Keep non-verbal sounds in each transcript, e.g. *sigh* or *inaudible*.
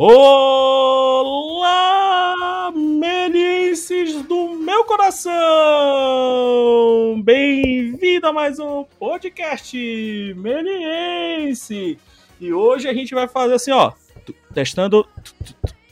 Olá, melices do meu coração! Bem-vindo a mais um podcast Meliense! E hoje a gente vai fazer assim, ó, testando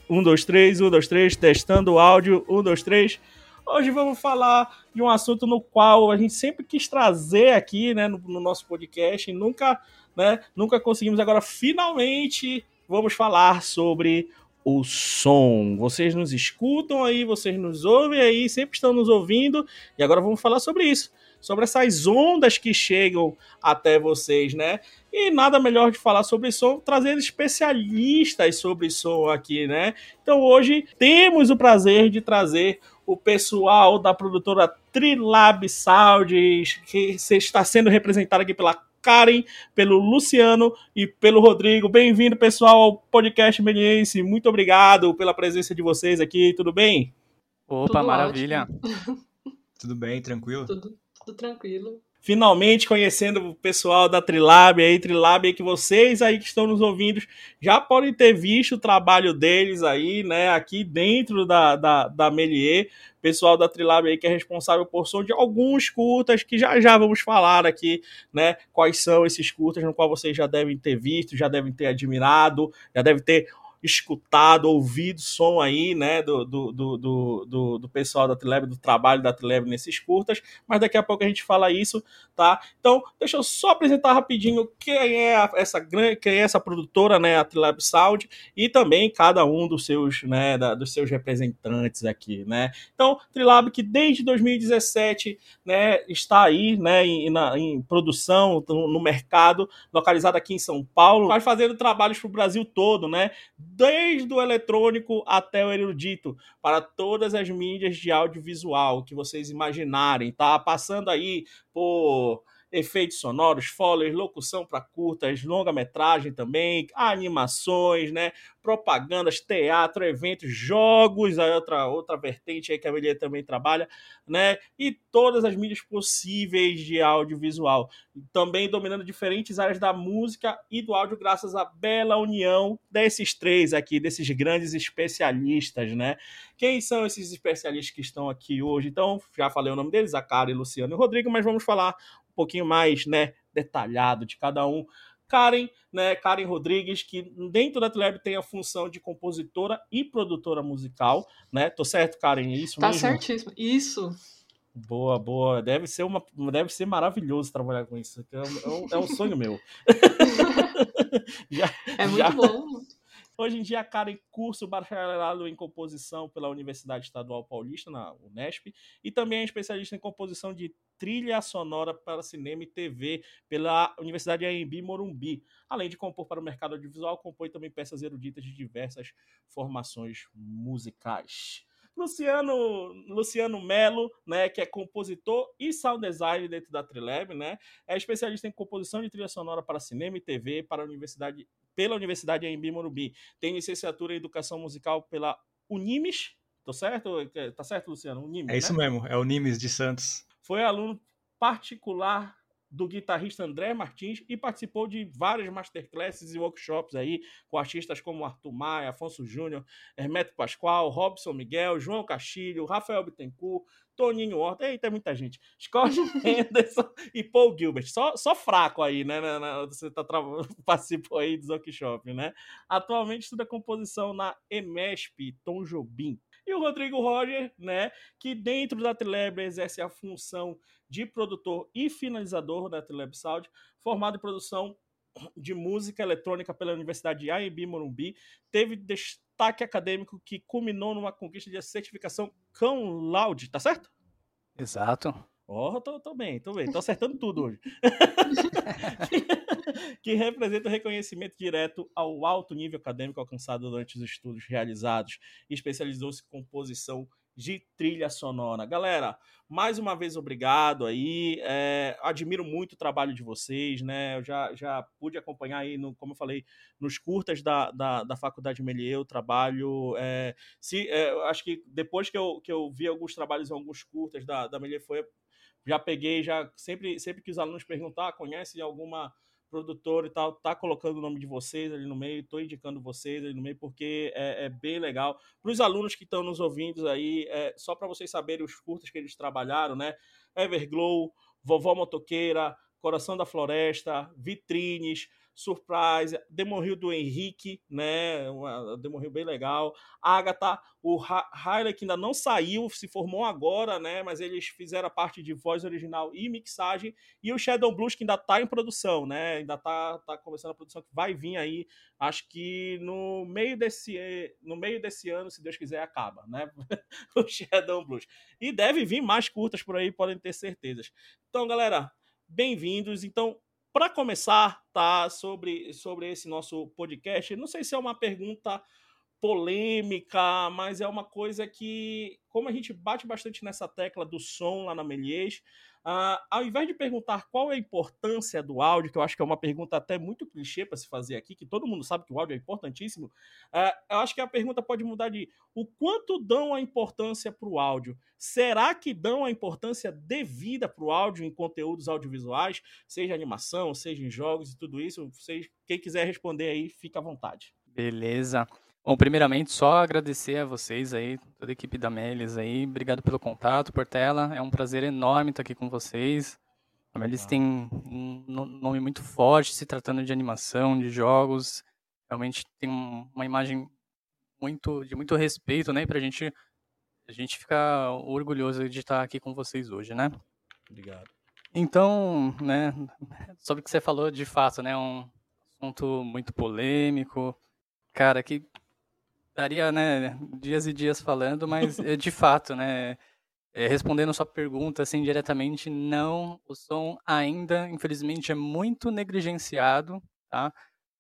um, dois, três, um, dois, três, testando o áudio, um, dois, três. Hoje vamos falar de um assunto no qual a gente sempre quis trazer aqui, né, no, no nosso podcast e nunca, né, nunca conseguimos. Agora, finalmente, vamos falar sobre o som. Vocês nos escutam aí, vocês nos ouvem aí, sempre estão nos ouvindo, e agora vamos falar sobre isso, sobre essas ondas que chegam até vocês, né? E nada melhor de falar sobre som, trazer especialistas sobre som aqui, né? Então hoje temos o prazer de trazer o pessoal da produtora Trilab Sound, que está sendo representado aqui pela Karen, pelo Luciano e pelo Rodrigo. Bem-vindo, pessoal, ao podcast Meniense. Muito obrigado pela presença de vocês aqui. Tudo bem? Opa, tudo maravilha. *laughs* tudo bem, tranquilo? Tudo, tudo tranquilo finalmente conhecendo o pessoal da Trilab aí, Trilab aí que vocês aí que estão nos ouvindo já podem ter visto o trabalho deles aí, né, aqui dentro da, da, da Melier, pessoal da Trilab aí que é responsável por som de alguns curtas que já já vamos falar aqui, né, quais são esses curtas no qual vocês já devem ter visto, já devem ter admirado, já devem ter escutado, ouvido som aí, né, do, do, do, do, do pessoal da Teleb, do trabalho da Teleb nesses curtas, mas daqui a pouco a gente fala isso, tá? Então, deixa eu só apresentar rapidinho quem é essa grande, quem é essa produtora, né, a Teleb Sound, e também cada um dos seus, né, da, dos seus representantes aqui, né? Então, Trilab que desde 2017, né, está aí, né, em, na, em produção no, no mercado, localizado aqui em São Paulo, vai fazendo trabalhos para o Brasil todo, né? Desde o eletrônico até o erudito, para todas as mídias de audiovisual que vocês imaginarem, tá? Passando aí por efeitos sonoros, followers, locução para curtas, longa-metragem também, animações, né? Propagandas, teatro, eventos, jogos, a outra, outra vertente aí que a Amelia também trabalha, né? E todas as mídias possíveis de audiovisual. Também dominando diferentes áreas da música e do áudio, graças à bela união desses três aqui, desses grandes especialistas, né? Quem são esses especialistas que estão aqui hoje? Então, já falei o nome deles, a Cara, Luciano e Rodrigo, mas vamos falar pouquinho mais né, detalhado de cada um. Karen, né, Karen Rodrigues, que dentro da Teleb tem a função de compositora e produtora musical, né? Tô certo, Karen? É isso tá mesmo? Tá certíssimo. Isso. Boa, boa. Deve ser uma, deve ser maravilhoso trabalhar com isso. É um, é um sonho meu. *laughs* *laughs* já, é muito já, bom. Hoje em dia, a Karen curso bacharelado em composição pela Universidade Estadual Paulista, na Unesp, e também é especialista em composição de trilha sonora para cinema e TV pela Universidade AMB Morumbi. Além de compor para o mercado audiovisual, compõe também peças eruditas de diversas formações musicais. Luciano, Luciano Melo, né, que é compositor e sound designer dentro da Trilab, né, é especialista em composição de trilha sonora para cinema e TV para a Universidade, pela Universidade Embi Morumbi. Tem licenciatura em educação musical pela Unimes, tô certo? Tá certo, Luciano? Unimes, é isso né? mesmo, é Unimes de Santos. Foi aluno particular do guitarrista André Martins e participou de várias masterclasses e workshops aí com artistas como Arthur Maia, Afonso Júnior, Hermeto Pascoal, Robson Miguel, João Castilho, Rafael Bittencourt, Toninho Horta, eita, muita gente, Scott *laughs* Henderson e Paul Gilbert, só, só fraco aí, né, na, na, você tá *laughs* participou aí do workshop, né, atualmente estuda composição na EMESP Tom Jobim, e o Rodrigo Roger, né, que dentro da Teleb exerce a função de produtor e finalizador da Teleb Sound, formado em produção de música eletrônica pela Universidade de AMB Morumbi, teve destaque acadêmico que culminou numa conquista de certificação Cum Laude, tá certo? Exato. Ó, oh, tô, tô bem, tô bem, tô acertando tudo hoje. *laughs* que representa o reconhecimento direto ao alto nível acadêmico alcançado durante os estudos realizados e especializou-se em composição de trilha sonora. Galera, mais uma vez obrigado aí. É, admiro muito o trabalho de vocês, né? Eu já, já pude acompanhar aí, no, como eu falei, nos curtas da, da, da Faculdade Melier, o trabalho. É, se, é, acho que depois que eu, que eu vi alguns trabalhos alguns curtas da, da Melier, foi, já peguei, já sempre, sempre que os alunos perguntar, conhece alguma produtor e tal, tá colocando o nome de vocês ali no meio, tô indicando vocês ali no meio, porque é, é bem legal. Para os alunos que estão nos ouvindo aí, é, só para vocês saberem os curtas que eles trabalharam, né? Everglow, Vovó Motoqueira, Coração da Floresta, Vitrines, Surprise, Demon Hill do Henrique, né? Uma bem legal. Agatha, o Haile que ainda não saiu, se formou agora, né? Mas eles fizeram a parte de voz original e mixagem. E o Shadow Blues, que ainda está em produção, né? Ainda está tá começando a produção, que vai vir aí. Acho que no meio desse, no meio desse ano, se Deus quiser, acaba, né? *laughs* o Shadow Blues. E deve vir mais curtas por aí, podem ter certezas. Então, galera, bem-vindos. Então, para começar, tá, sobre, sobre esse nosso podcast, não sei se é uma pergunta polêmica, mas é uma coisa que, como a gente bate bastante nessa tecla do som lá na Melies, uh, ao invés de perguntar qual é a importância do áudio, que eu acho que é uma pergunta até muito clichê para se fazer aqui, que todo mundo sabe que o áudio é importantíssimo, uh, eu acho que a pergunta pode mudar de o quanto dão a importância para o áudio? Será que dão a importância devida para o áudio em conteúdos audiovisuais, seja animação, seja em jogos e tudo isso? Quem quiser responder aí, fica à vontade. Beleza. Bom, primeiramente, só agradecer a vocês aí, toda a equipe da Melis aí. Obrigado pelo contato, Portela. É um prazer enorme estar aqui com vocês. A Melis tem um nome muito forte se tratando de animação, de jogos. Realmente tem uma imagem muito de muito respeito, né? Pra gente a gente fica orgulhoso de estar aqui com vocês hoje, né? Obrigado. Então, né, sobre o que você falou, de fato, né, um assunto muito polêmico, cara, que daria, né, dias e dias falando, mas é, de fato, né, é, respondendo sua pergunta, assim, diretamente, não, o som ainda, infelizmente, é muito negligenciado, tá,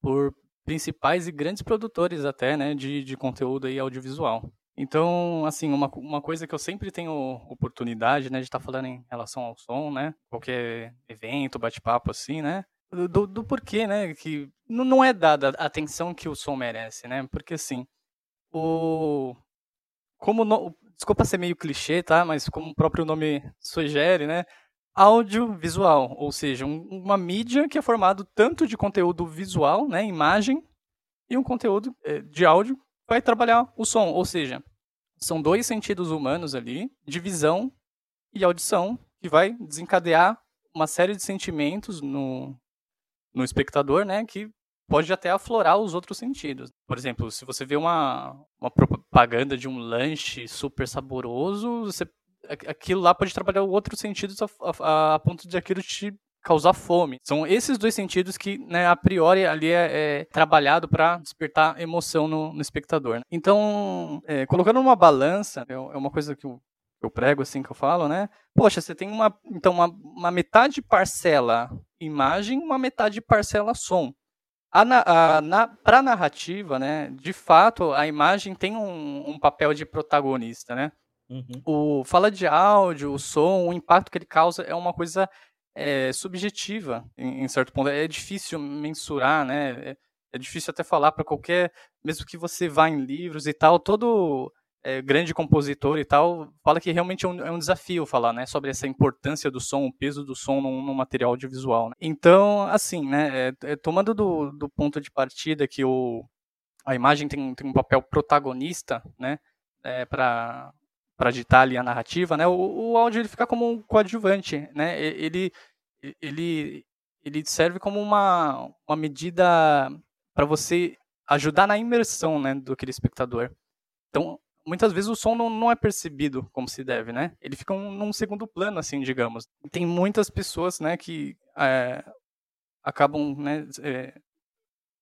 por principais e grandes produtores até, né, de, de conteúdo aí audiovisual. Então, assim, uma, uma coisa que eu sempre tenho oportunidade, né, de estar tá falando em relação ao som, né, qualquer evento, bate-papo assim, né, do, do porquê, né, que não é dada a atenção que o som merece, né, porque assim, o... Como no, desculpa ser meio clichê, tá, mas como o próprio nome sugere, né, audiovisual, ou seja, um, uma mídia que é formado tanto de conteúdo visual, né, imagem, e um conteúdo é, de áudio vai trabalhar o som, ou seja, são dois sentidos humanos ali, de visão e audição, que vai desencadear uma série de sentimentos no, no espectador, né, que pode até aflorar os outros sentidos. Por exemplo, se você vê uma, uma propaganda de um lanche super saboroso, você, aquilo lá pode trabalhar outros sentidos a, a, a ponto de aquilo te causar fome. São esses dois sentidos que, né, a priori, ali é, é trabalhado para despertar emoção no, no espectador. Né? Então, é, colocando numa balança, é, é uma coisa que eu, eu prego, assim, que eu falo, né? Poxa, você tem uma, então, uma, uma metade parcela imagem, uma metade parcela som. A, a, na, para a narrativa, né, de fato, a imagem tem um, um papel de protagonista, né? Uhum. O fala de áudio, o som, o impacto que ele causa é uma coisa é, subjetiva, em, em, certo ponto. É difícil mensurar, né? É, é difícil até falar para qualquer, mesmo que você vá em livros e tal, todo é, grande compositor e tal fala que realmente é um, é um, desafio falar, né, sobre essa importância do som, o peso do som no, material audiovisual. Né? Então, assim, né, é, é, tomando do, do ponto de partida que o, a imagem tem, tem um papel protagonista, né, é, para para ditar ali a narrativa, né? O, o áudio ele fica como um coadjuvante, né? Ele ele ele serve como uma, uma medida para você ajudar na imersão, né, do aquele espectador. Então, muitas vezes o som não, não é percebido como se deve, né? Ele fica um, num segundo plano, assim, digamos. Tem muitas pessoas, né, que é, acabam, né, é,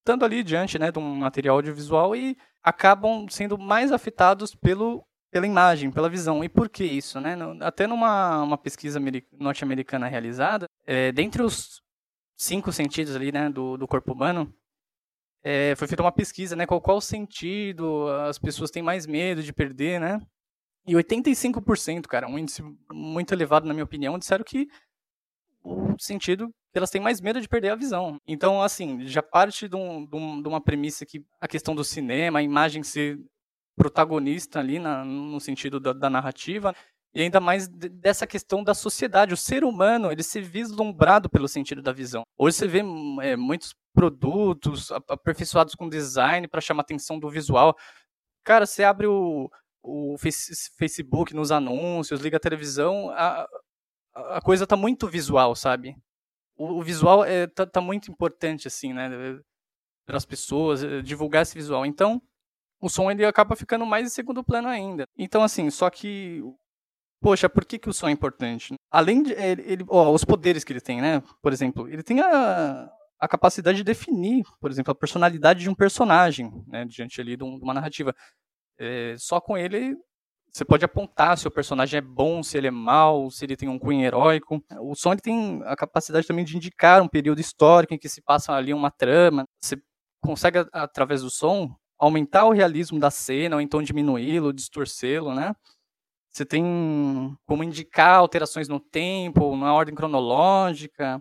estando ali diante, né, de um material audiovisual e acabam sendo mais afetados pelo pela imagem, pela visão. E por que isso? Né? Até numa uma pesquisa norte-americana realizada, é, dentre os cinco sentidos ali, né, do, do corpo humano, é, foi feita uma pesquisa, né, qual, qual sentido as pessoas têm mais medo de perder, né? E 85%, cara, um índice muito elevado na minha opinião, disseram que o sentido elas têm mais medo de perder a visão. Então, assim, já parte de, um, de, um, uma premissa que a questão do cinema, a imagem ser protagonista ali na, no sentido da, da, narrativa. E ainda mais dessa questão da sociedade. O ser humano, ele se vislumbrado pelo sentido da visão. Hoje você vê é, muitos produtos aperfeiçoados com design para chamar atenção do visual. Cara, você abre o, o Facebook nos anúncios, liga a televisão, a, a coisa tá muito visual, sabe? O, o visual é, tá, tá, muito importante, assim, né? Para as pessoas, eh, divulgar esse visual. Então, o som ele acaba ficando mais em segundo plano ainda. Então, assim, só que poxa, por que, que o som é importante? Além de ele, ele ó, os poderes que ele tem, né? Por exemplo, ele tem a, a capacidade de definir, por exemplo, a personalidade de um personagem, né? Diante ali de, um, uma narrativa. É, só com ele você pode apontar se o personagem é bom, se ele é mau, se ele tem um cunho heróico. O som ele tem a capacidade também de indicar um período histórico em que se passa ali uma trama. Você consegue, através do som, aumentar o realismo da cena, ou então diminuí-lo, distorcê-lo, né? Você tem como indicar alterações no tempo, na ordem cronológica,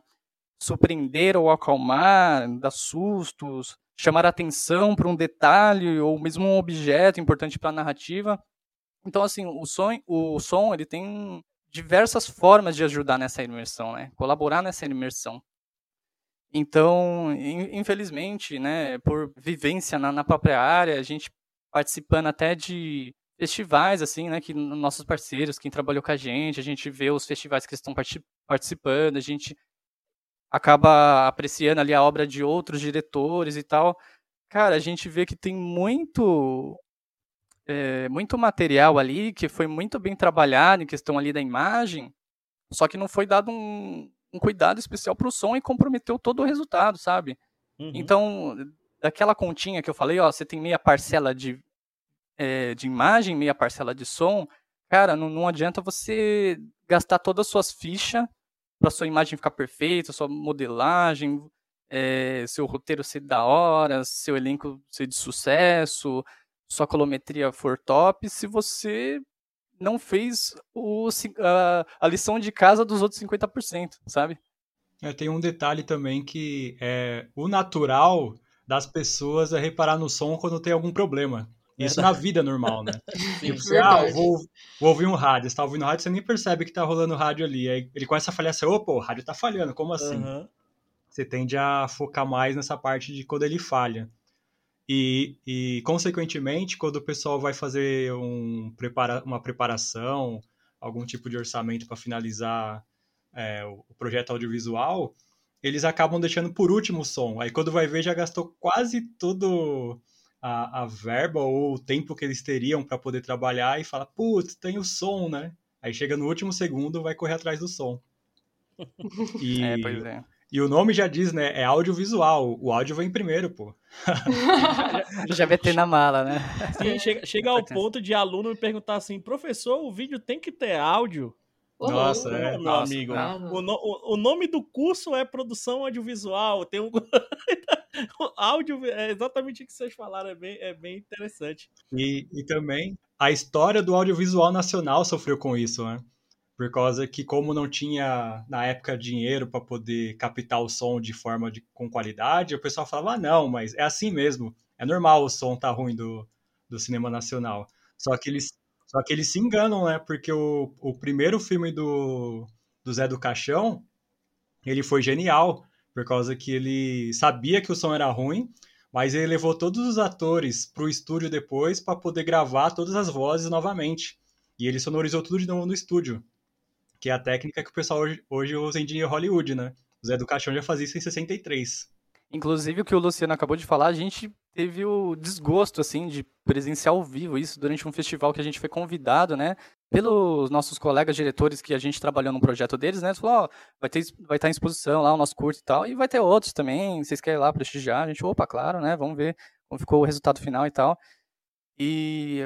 surpreender ou acalmar, dar sustos, chamar atenção para um detalhe ou mesmo um objeto importante para a narrativa. Então, assim, o som, o som ele tem diversas formas de ajudar nessa imersão, né? Colaborar nessa imersão. Então, infelizmente, né, por vivência na, na própria área, a gente participando até de festivais, assim, né, que nossos parceiros, quem trabalhou com a gente, a gente vê os festivais que estão participando, a gente acaba apreciando ali a obra de outros diretores e tal. Cara, a gente vê que tem muito é, muito material ali que foi muito bem trabalhado em questão ali da imagem, só que não foi dado um, um cuidado especial para o som e comprometeu todo o resultado, sabe? Uhum. Então, daquela continha que eu falei, ó, você tem meia parcela de é, de imagem, meia parcela de som, cara, não, não adianta você gastar todas as suas fichas para sua imagem ficar perfeita, sua modelagem, é, seu roteiro ser da hora, seu elenco ser de sucesso, sua colometria for top, se você não fez o, a, a lição de casa dos outros 50%, sabe? É, tem um detalhe também que é o natural das pessoas é reparar no som quando tem algum problema. Isso na vida normal, né? *laughs* tipo, você, ah, vou, vou, ouvir um rádio, você tá ouvindo rádio, você nem percebe que tá rolando rádio ali. Aí ele começa a falhar, você, opa, o rádio tá falhando, como assim? Uhum. Você tende a focar mais nessa parte de quando ele falha. E, e consequentemente, quando o pessoal vai fazer um prepara, uma preparação, algum tipo de orçamento para finalizar é, o projeto audiovisual, eles acabam deixando por último o som. Aí quando vai ver, já gastou quase tudo a, a verba ou o tempo que eles teriam para poder trabalhar e fala, putz, tem o som, né? Aí chega no último segundo, vai correr atrás do som. *laughs* E, é, pois é. E o nome já diz, né? É audiovisual. O áudio vem primeiro, pô. *laughs* já vai ter na mala, né? Sim, chega, chega ao ponto de aluno me perguntar assim, professor, o vídeo tem que ter áudio? Nossa, é. Meu Nossa, amigo. O, no, o, nome do curso é produção audiovisual. Tem um. *laughs* *laughs* o áudio é exatamente o que vocês falaram, é bem, é bem interessante. E, e também a história do audiovisual nacional sofreu com isso, né? Por causa que, como não tinha na época dinheiro para poder captar o som de forma de, com qualidade, o pessoal falava: ah, não, mas é assim mesmo. É normal o som tá ruim do, do cinema nacional. Só que eles só que eles se enganam, né? Porque o, o primeiro filme do, do Zé do Caixão, ele foi genial, por causa que ele sabia que o som era ruim, mas ele levou todos os atores para o estúdio depois para poder gravar todas as vozes novamente. E ele sonorizou tudo de novo no estúdio, que é a técnica que o pessoal hoje, hoje usa em Hollywood, né? O Zé do Caixão já fazia isso em 63. Inclusive, o que o Luciano acabou de falar, a gente teve o desgosto, assim, de presenciar ao vivo isso durante um festival que a gente foi convidado, né? Pelos nossos colegas diretores que a gente trabalhou no projeto deles, né? falou, ó, vai, ter, vai estar em exposição lá o nosso curso e tal, e vai ter outros também, vocês querem ir lá prestigiar? A gente, opa, claro, né? Vamos ver como ficou o resultado final e tal. E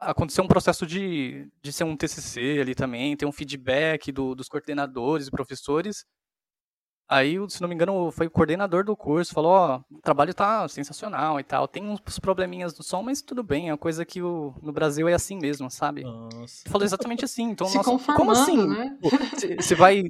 aconteceu um processo de, de ser um TCC ali também, ter um feedback do, dos coordenadores e professores, Aí, se não me engano, foi o coordenador do curso, falou, ó, oh, o trabalho tá sensacional e tal, tem uns probleminhas do som, mas tudo bem, é uma coisa que o, no Brasil é assim mesmo, sabe? Nossa. Falou exatamente assim, então, *laughs* se nossa, como assim? Né? Você vai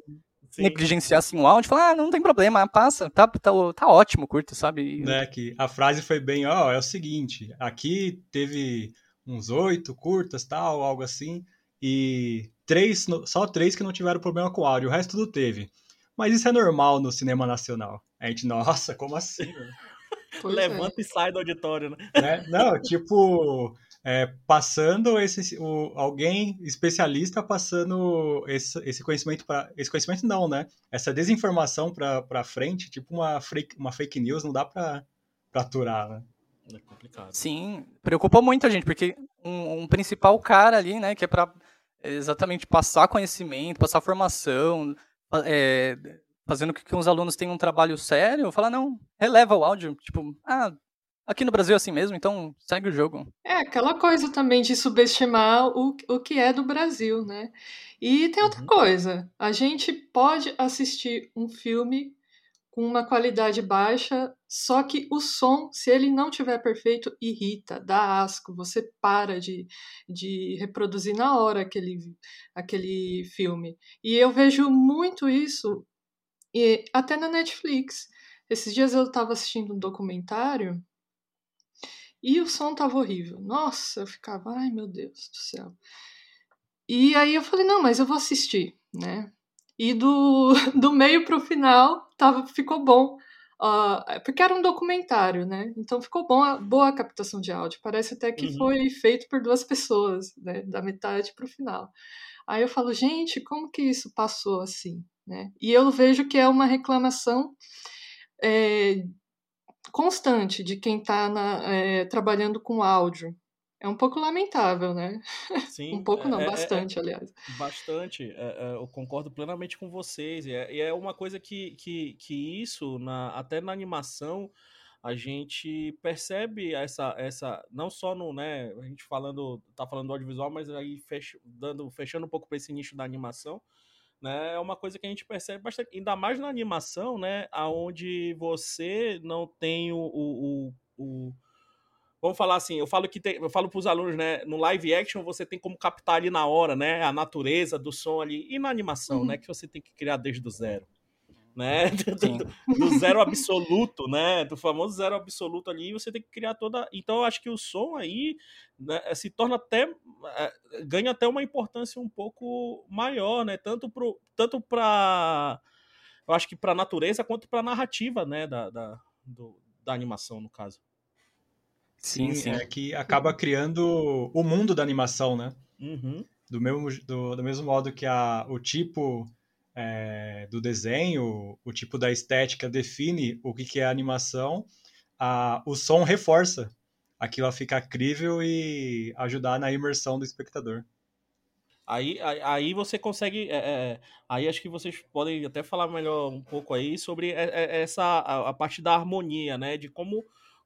Sim. negligenciar assim o áudio e falar, ah, não tem problema, passa, tá, tá, tá ótimo, curto, sabe? Né, que a frase foi bem, ó, oh, é o seguinte, aqui teve uns oito curtas, tal, algo assim, e três, só três que não tiveram problema com áudio, o resto tudo teve. Mas isso é normal no cinema nacional. A gente, nossa, como assim? *laughs* Levanta é. e sai do auditório, né? né? Não, tipo, é, passando esse o, alguém especialista passando esse, esse conhecimento para esse conhecimento não, né? Essa desinformação para frente, tipo uma fake, uma fake news, não dá para aturar, né? É complicado. Sim, preocupa muito a gente, porque um, um principal cara ali, né, que é para exatamente passar conhecimento, passar formação, é, fazendo com que os alunos tenham um trabalho sério, falar, não, releva o áudio, tipo, ah, aqui no Brasil é assim mesmo, então segue o jogo. É, aquela coisa também de subestimar o, o que é do Brasil, né? E tem outra uhum. coisa, a gente pode assistir um filme com uma qualidade baixa, só que o som, se ele não tiver perfeito, irrita, dá asco, você para de, de reproduzir na hora aquele, aquele filme. E eu vejo muito isso e até na Netflix. Esses dias eu estava assistindo um documentário e o som tava horrível. Nossa, eu ficava, ai meu Deus do céu. E aí eu falei, não, mas eu vou assistir, né? E do, *laughs* do meio pro final tava, ficou bom. Uh, porque era um documentário, né? Então ficou bom, boa a captação de áudio. Parece até que uhum. foi feito por duas pessoas, né? Da metade pro final. Aí eu falo, gente, como que isso passou assim? Né? E eu vejo que é uma reclamação é, constante de quem está é, trabalhando com áudio. É um pouco lamentável, né? *laughs* Sim. um pouco não, é, é, é bastante, aliás. Bastante. É, eu concordo plenamente com vocês. E é, uma coisa que, que, que isso, na, até na animação, a gente percebe essa, essa não só no, né, a gente falando, tá falando do audiovisual, mas aí fech, dando, fechando um pouco para esse nicho da animação, né? É uma coisa que a gente percebe bastante, ainda mais na animação, né? Aonde você não tem o, o, o vamos falar assim, eu falo que tem, eu falo para os alunos, né? No live action você tem como captar ali na hora, né? A natureza do som ali e na animação, uhum. né? Que você tem que criar desde o zero né? *laughs* Do, do, zero absoluto, né? Do famoso zero absoluto ali, você tem que criar toda. Então, eu acho que o som aí né, se torna até. É, ganha até uma importância um pouco maior, né? Tanto para tanto pra, eu acho que para a natureza quanto para a narrativa, né? Da, da, do, da animação, no caso. Sim, sim, é que acaba criando o mundo da animação, né? Uhum. Do, mesmo, do, do mesmo modo que a, o tipo é, do desenho, o tipo da estética define o que, que é animação, a, o som reforça aquilo a ficar crível e ajudar na imersão do espectador. Aí, aí, você consegue. É, é, aí acho que vocês podem até falar melhor um pouco aí sobre é, é, essa a, a parte da harmonia, né? De como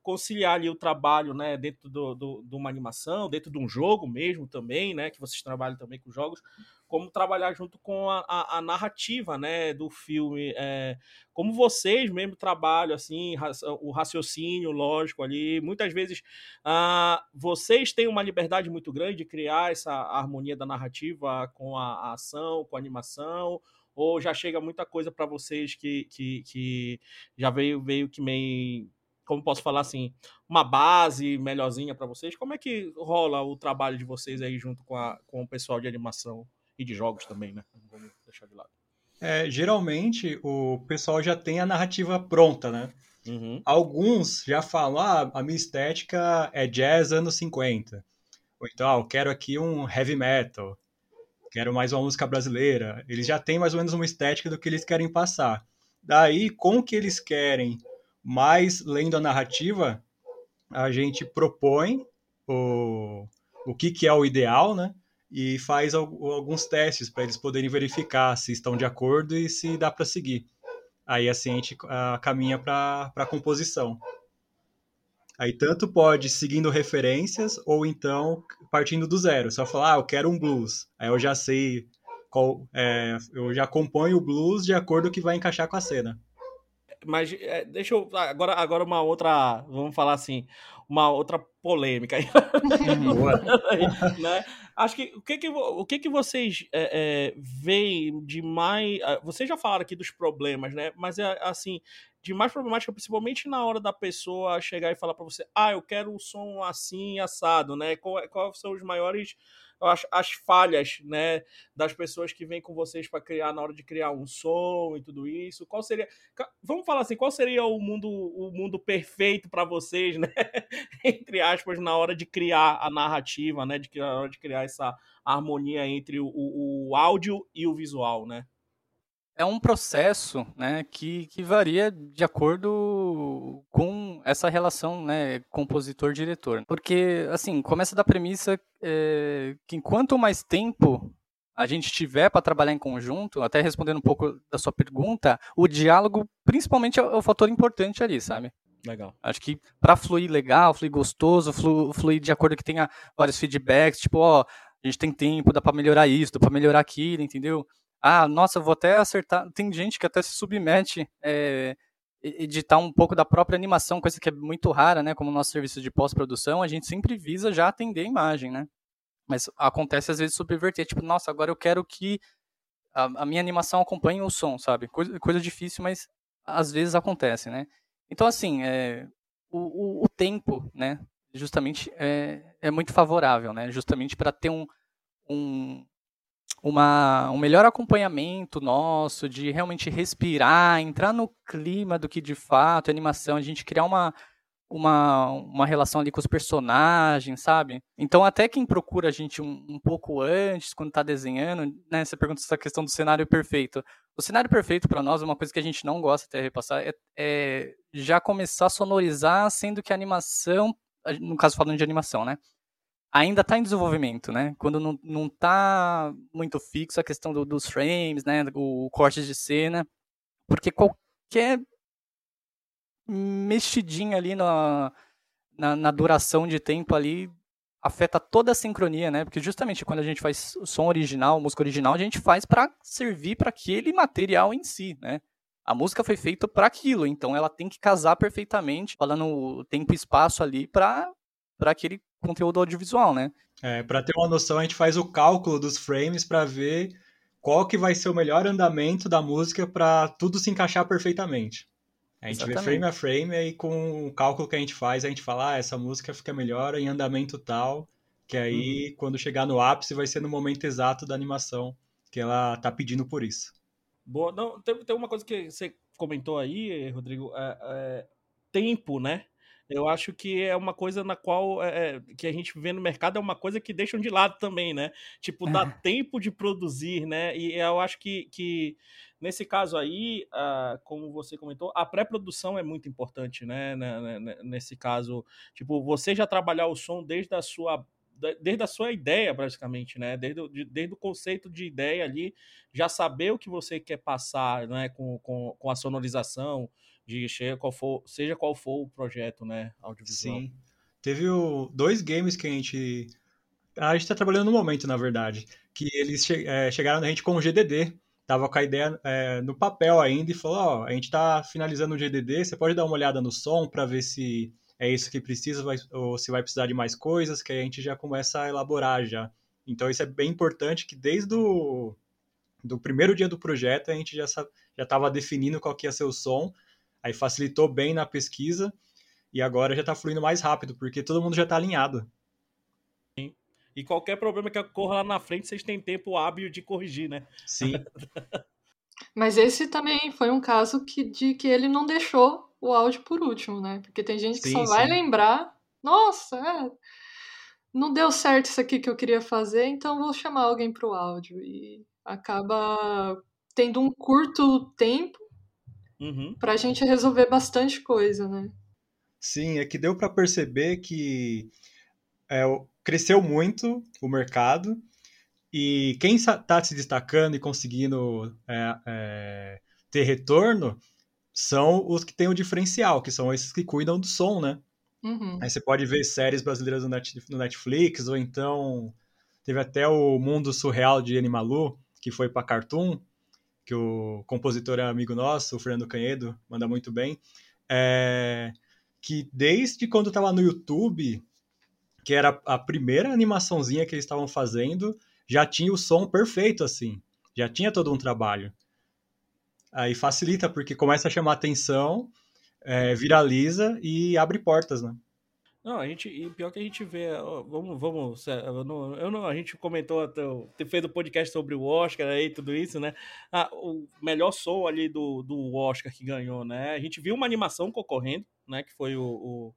conciliar ali o trabalho, né, dentro do, do, de uma animação, dentro de um jogo mesmo também, né, que vocês trabalham também com jogos, como trabalhar junto com a, a, a narrativa, né, do filme, é, como vocês mesmo trabalham, assim, o raciocínio lógico ali, muitas vezes ah, vocês têm uma liberdade muito grande de criar essa harmonia da narrativa com a, a ação, com a animação, ou já chega muita coisa para vocês que, que, que já veio, veio que meio como posso falar assim, uma base melhorzinha para vocês? Como é que rola o trabalho de vocês aí junto com, a, com o pessoal de animação e de jogos também, né? Vamos deixar de lado. É, geralmente o pessoal já tem a narrativa pronta, né? Uhum. Alguns já falam, ah, a minha estética é jazz anos 50. Ou então, ah, eu quero aqui um heavy metal. Quero mais uma música brasileira. Eles já têm mais ou menos uma estética do que eles querem passar. Daí, com o que eles querem mas, lendo a narrativa, a gente propõe o, o que, que é o ideal, né? E faz alguns testes para eles poderem verificar se estão de acordo e se dá para seguir. Aí assim a gente uh, caminha para a composição. Aí tanto pode seguindo referências ou então partindo do zero. Só falar, ah, eu quero um blues. Aí eu já sei qual, é, eu já componho o blues de acordo com o que vai encaixar com a cena mas é, deixa eu. Agora, agora uma outra. Vamos falar assim. Uma outra polêmica aí. *laughs* né? Acho que o que que, o que, que vocês é, é, veem de mais. Ah, vocês já falaram aqui dos problemas, né? Mas é assim. De mais problemática, principalmente na hora da pessoa chegar e falar para você: ah, eu quero um som assim, assado, né? Quais qual são os maiores as, as falhas, né, das pessoas que vêm com vocês para criar na hora de criar um som e tudo isso? Qual seria, vamos falar assim, qual seria o mundo, o mundo perfeito para vocês, né, *laughs* entre aspas, na hora de criar a narrativa, né, de na hora de criar essa harmonia entre o, o, o áudio e o visual, né? É um processo né, que, que varia de acordo com essa relação né, compositor-diretor. Porque, assim, começa da premissa é, que enquanto mais tempo a gente tiver para trabalhar em conjunto, até respondendo um pouco da sua pergunta, o diálogo principalmente é o fator importante ali, sabe? Legal. Acho que para fluir legal, fluir gostoso, fluir de acordo que tenha vários feedbacks, tipo, ó, a gente tem tempo, dá para melhorar isso, dá para melhorar aquilo, entendeu? Ah, nossa, vou até acertar. Tem gente que até se submete é, editar um pouco da própria animação, coisa que é muito rara, né? Como nosso serviço de pós-produção, a gente sempre visa já atender a imagem, né? Mas acontece às vezes subverter, tipo, nossa, agora eu quero que a, a minha animação acompanhe o som, sabe? Coisa, coisa difícil, mas às vezes acontece, né? Então, assim, é, o, o, o tempo, né? Justamente é, é muito favorável, né? Justamente para ter um, um, uma, um melhor acompanhamento nosso, de realmente respirar, entrar no clima do que de fato é animação, a gente criar uma, uma, uma relação ali com os personagens, sabe? Então, até quem procura a gente um, um pouco antes, quando está desenhando, né? Você pergunta essa questão do cenário perfeito. O cenário perfeito para nós, uma coisa que a gente não gosta até repassar, é, é já começar a sonorizar, sendo que a animação, no caso falando de animação, né? Ainda está em desenvolvimento, né? Quando não, não tá muito fixo a questão do, dos frames, né? O, o corte de cena, porque qualquer mexidinha ali na, na, na, duração de tempo ali afeta toda a sincronia, né? Porque justamente quando a gente faz som original, música original, a gente faz para servir para aquele material em si, né? A música foi feita para aquilo, então ela tem que casar perfeitamente, falando tempo e espaço ali para para aquele conteúdo audiovisual, né? É, para ter uma noção, a gente faz o cálculo dos frames para ver qual que vai ser o melhor andamento da música para tudo se encaixar perfeitamente. A gente Exatamente. vê frame a frame e com o cálculo que a gente faz, a gente fala, ah, essa música fica melhor em andamento tal, que aí uhum. quando chegar no ápice vai ser no momento exato da animação que ela tá pedindo por isso. Boa, não, tem, tem uma coisa que você comentou aí, Rodrigo, é, é tempo, né? Eu acho que é uma coisa na qual é, que a gente vê no mercado é uma coisa que deixam de lado também, né? Tipo, dá é. tempo de produzir, né? E eu acho que, que nesse caso aí, uh, como você comentou, a pré-produção é muito importante, né? Nesse caso, tipo, você já trabalhar o som desde a sua desde a sua ideia, praticamente, né? Desde, o, desde o conceito de ideia ali, já saber o que você quer passar, né? Com, com, com a sonorização, de seja qual for, seja qual for o projeto, né, audiovisual. Sim. Teve o, dois games que a gente a gente está trabalhando no momento, na verdade, que eles che, é, chegaram na gente com o GDD. Tava com a ideia é, no papel ainda e falou, ó, a gente está finalizando o GDD, você pode dar uma olhada no som para ver se é isso que precisa vai, ou se vai precisar de mais coisas, que a gente já começa a elaborar já. Então isso é bem importante que desde o do primeiro dia do projeto a gente já já estava definindo qual que ia ser o som Aí facilitou bem na pesquisa e agora já está fluindo mais rápido, porque todo mundo já está alinhado. Sim. E qualquer problema que ocorra lá na frente, vocês têm tempo hábil de corrigir, né? Sim. *laughs* Mas esse também foi um caso que, de que ele não deixou o áudio por último, né? Porque tem gente que sim, só vai lembrar, nossa, é, não deu certo isso aqui que eu queria fazer, então vou chamar alguém para o áudio. E acaba tendo um curto tempo uhum. para a gente resolver bastante coisa, né? Sim, é que deu para perceber que é, cresceu muito o mercado e quem está se destacando e conseguindo é, é, ter retorno são os que têm o diferencial, que são esses que cuidam do som, né? Uhum. Aí você pode ver séries brasileiras no Netflix, ou então teve até o Mundo Surreal de Animalu, que foi para Cartoon, que o compositor é amigo nosso, o Fernando Canhedo, manda muito bem, é, que desde quando estava no YouTube, que era a primeira animaçãozinha que eles estavam fazendo, já tinha o som perfeito, assim. Já tinha todo um trabalho. Aí facilita, porque começa a chamar atenção, é, viraliza e abre portas, né? Não, a gente, e pior que a gente vê, vamos, vamos, eu não, eu não, a gente comentou, ter feito um podcast sobre o Oscar aí e tudo isso, né? Ah, o melhor som ali do, do Oscar que ganhou, né? A gente viu uma animação concorrendo, né? Que foi o, o,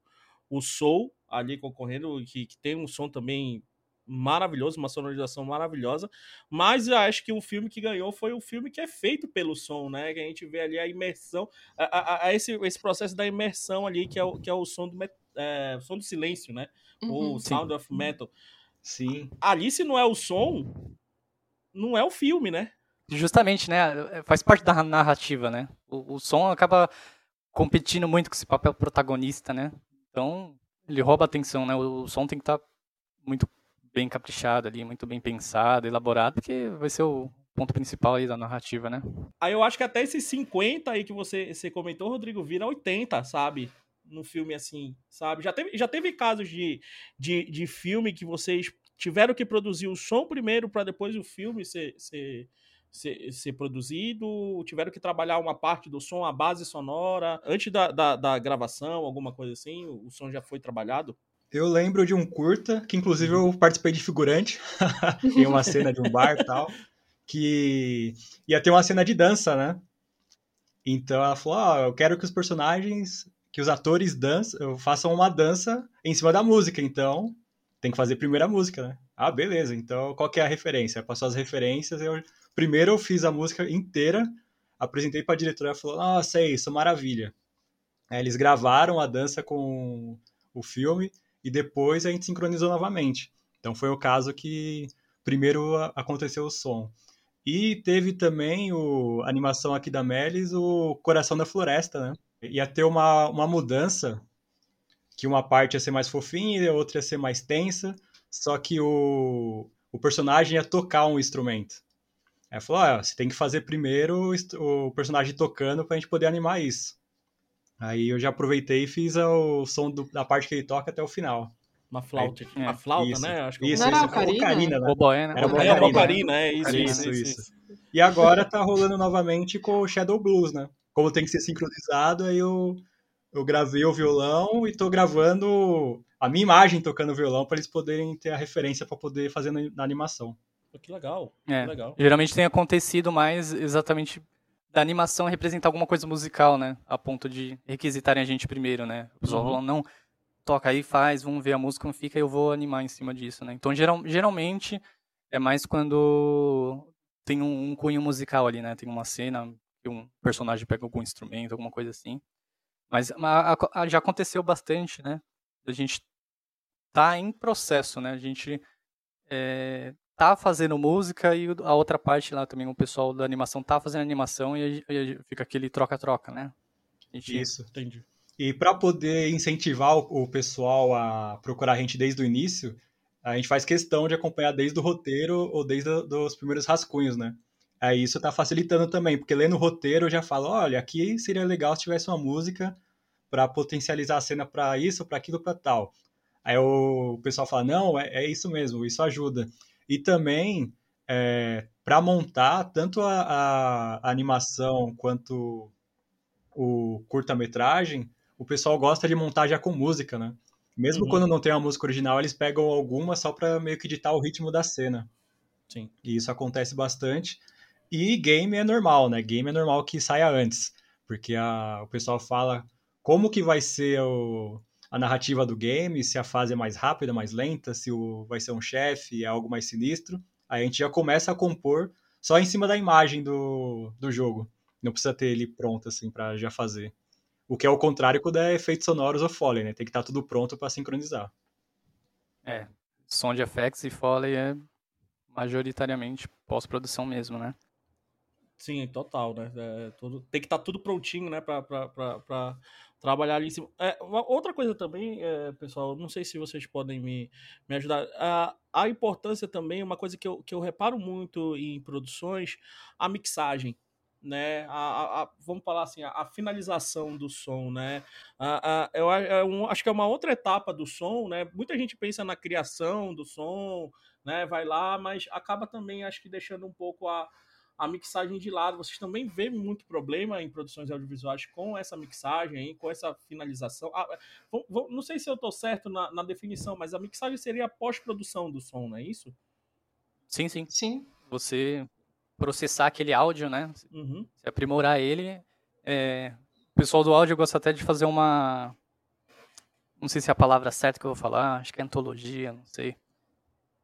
o Soul ali concorrendo, que, que tem um som também maravilhoso, uma sonorização maravilhosa, mas eu acho que o filme que ganhou foi o filme que é feito pelo som, né? Que a gente vê ali a imersão, a, a, a esse, esse processo da imersão ali, que é o, que é o som do, é, som do silêncio, né? Uhum, o Sound sim. of Metal. Sim. Ali, se não é o som, não é o filme, né? Justamente, né? É, faz parte da narrativa, né? O, o som acaba competindo muito com esse papel protagonista, né? Então, ele rouba a atenção, né? O, o som tem que estar tá muito bem caprichado ali, muito bem pensado, elaborado, porque vai ser o ponto principal aí da narrativa, né? Aí eu acho que até esses 50 aí que você, você comentou, Rodrigo, vira 80, sabe? No filme assim, sabe? Já teve, já teve casos de, de, de filme que vocês tiveram que produzir o som primeiro para depois o filme ser, ser, ser, ser, produzido? Tiveram que trabalhar uma parte do som, a base sonora, antes da, da, da gravação, alguma coisa assim? O, o som já foi trabalhado? Eu lembro de um curta, que inclusive eu participei de figurante, *laughs* em uma cena de um bar e *laughs* tal, que ia ter uma cena de dança, né? Então ela falou: oh, eu quero que os personagens, que os atores dançam, façam uma dança em cima da música, então tem que fazer primeiro a música, né? Ah, beleza, então qual que é a referência? Passou as referências, eu primeiro eu fiz a música inteira, apresentei para a diretora, ela falou: nossa, é isso, maravilha. Aí eles gravaram a dança com o filme e depois a gente sincronizou novamente. Então foi o caso que primeiro aconteceu o som. E teve também o, a animação aqui da Melis, o Coração da Floresta, né? Ia ter uma, uma mudança, que uma parte ia ser mais fofinha e a outra ia ser mais tensa, só que o, o personagem ia tocar um instrumento. Aí falou, ah, você tem que fazer primeiro o, o personagem tocando pra gente poder animar isso. Aí eu já aproveitei e fiz o som do, da parte que ele toca até o final. Uma flauta. Aí, é, flauta, isso, né? Acho que isso, isso. Era ocarina, né? Oboé, né? Era ocarina, é, ocarina, é isso, isso, isso, isso. E agora tá rolando novamente com o Shadow Blues, né? Como tem que ser sincronizado, aí eu, eu gravei o violão e tô gravando a minha imagem tocando violão para eles poderem ter a referência para poder fazer na, na animação. Que legal, é, que legal. Geralmente tem acontecido mais exatamente da animação representar alguma coisa musical, né? A ponto de requisitarem a gente primeiro, né? Os uhum. falam, não, toca aí, faz, vamos ver a música como fica e eu vou animar em cima disso, né? Então, geral, geralmente, é mais quando tem um, um, cunho musical ali, né? Tem uma cena que um personagem pega algum instrumento, alguma coisa assim. Mas a, a, já aconteceu bastante, né? A gente tá em processo, né? A gente é, tá fazendo música e a outra parte lá também, o pessoal da animação tá fazendo animação e, e fica aquele troca-troca, né? Gente... Isso, entendi. E para poder incentivar o, o pessoal a procurar a gente desde o início, a gente faz questão de acompanhar desde o roteiro ou desde os primeiros rascunhos, né? Aí isso tá facilitando também, porque lendo o roteiro eu já falo, olha, aqui seria legal se tivesse uma música para potencializar a cena para isso, para aquilo, para tal. Aí o pessoal fala, não, é, é, isso mesmo, isso ajuda. E também, é, para montar tanto a, a, animação quanto o curta-metragem, o pessoal gosta de montar já com música, né? Mesmo uhum. quando não tem uma música original, eles pegam alguma só para meio que editar o ritmo da cena. Sim. E isso acontece bastante. E game é normal, né? Game é normal que saia antes, porque a, o pessoal fala como que vai ser o, a narrativa do game, se a fase é mais rápida, mais lenta, se o, vai ser um chefe, é algo mais sinistro. Aí a gente já começa a compor só em cima da imagem do, do jogo. Não precisa ter ele pronto assim para já fazer. O que é o contrário quando é efeitos sonoros ou Foley, né? Tem que estar tá tudo pronto para sincronizar. É, som de effects e Foley é majoritariamente pós-produção mesmo, né? Sim, total, né? É, tudo, tem que estar tá tudo prontinho, né? Pra trabalhar ali em cima. É, outra coisa também, é, pessoal, não sei se vocês podem me, me ajudar. A, a importância também, uma coisa que eu, que eu reparo muito em produções, a mixagem. Né, a, a, a vamos falar assim, a, finalização do som, né? eu é um, acho que é uma outra etapa do som, né? Muita gente pensa na criação do som, né? Vai lá, mas acaba também, acho que deixando um pouco a, a mixagem de lado. Vocês também vê muito problema em produções audiovisuais com essa mixagem, com essa finalização. Ah, vou, vou, não sei se eu estou certo na, na, definição, mas a mixagem seria a pós-produção do som, não é isso? Sim, sim. Sim. Você processar aquele áudio, né? Uhum. aprimorar ele. É... O pessoal do áudio gosta até de fazer uma. Não sei se é a palavra certa que eu vou falar, acho que é antologia, não sei.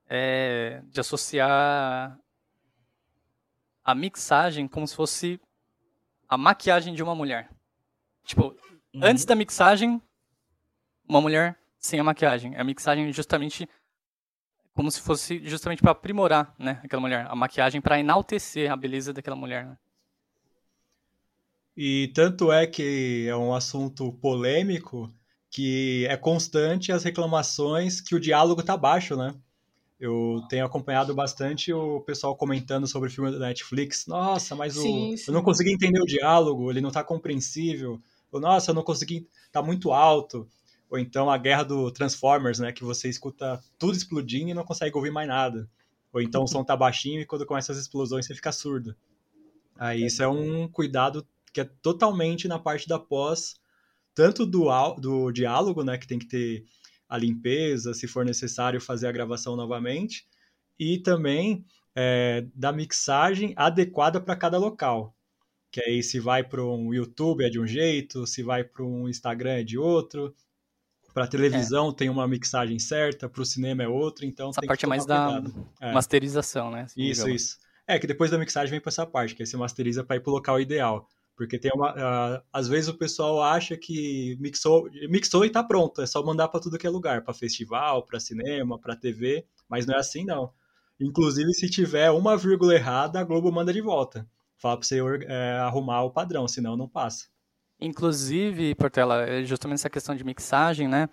É... De associar a mixagem como se fosse a maquiagem de uma mulher. Tipo, uhum. antes da mixagem, uma mulher sem a maquiagem. A mixagem justamente como se fosse justamente para aprimorar, né, aquela mulher, a maquiagem para enaltecer a beleza daquela mulher. Né? E tanto é que é um assunto polêmico que é constante as reclamações que o diálogo tá baixo, né? Eu tenho acompanhado bastante o pessoal comentando sobre o filme da Netflix. Nossa, mas o, sim, sim. eu não consegui entender o diálogo, ele não está compreensível. Ou, Nossa, eu não consegui, tá muito alto. Ou então a guerra do Transformers, né, que você escuta tudo explodindo e não consegue ouvir mais nada. Ou então o som tá baixinho e quando começa as explosões você fica surdo. Aí isso é um cuidado que é totalmente na parte da pós, tanto do, do diálogo, né, que tem que ter a limpeza, se for necessário fazer a gravação novamente, e também é, da mixagem adequada para cada local. Que aí se vai para um YouTube é de um jeito, se vai para um Instagram é de outro, para televisão é. tem uma mixagem certa, para o cinema é outra, então essa parte é mais cuidado. da é. masterização, né? Isso, isso. É que depois da mixagem vem para essa parte, que aí você masteriza para ir para o local ideal. Porque tem uma. Uh, às vezes o pessoal acha que mixou, mixou e tá pronto. É só mandar para tudo que é lugar, para festival, para cinema, para TV. Mas não é assim, não. Inclusive, se tiver uma vírgula errada, a Globo manda de volta. Fala para você é, arrumar o padrão, senão não passa. Inclusive, Portela, é justamente essa questão de mixagem, né?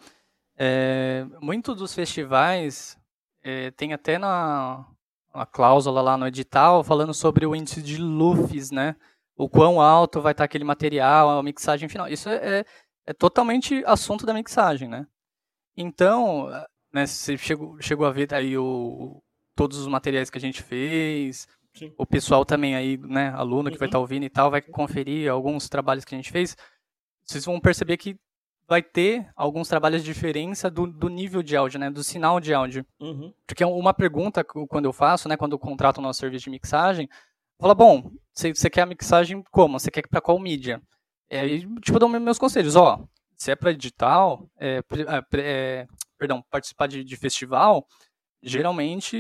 É, muito dos festivais é, tem até na, na cláusula lá no edital falando sobre o índice de LUFs, né? O quão alto vai estar aquele material, a mixagem final. Isso é, é, é totalmente assunto da mixagem, né? Então, né, você chegou, chegou a ver aí o, todos os materiais que a gente fez, Sim. o pessoal também aí, né, aluno que uhum. vai estar ouvindo e tal, vai conferir alguns trabalhos que a gente fez, vocês vão perceber que vai ter alguns trabalhos de diferença do, do nível de áudio, né, do sinal de áudio. Uhum. Porque é uma pergunta quando eu faço, né, quando eu contrato o nosso serviço de mixagem, Fala, bom, você, quer a mixagem como? Você quer para qual mídia? E aí, tipo, dou meus conselhos. Ó, se é para digital, é, é, é, perdão, participar de, de, festival, geralmente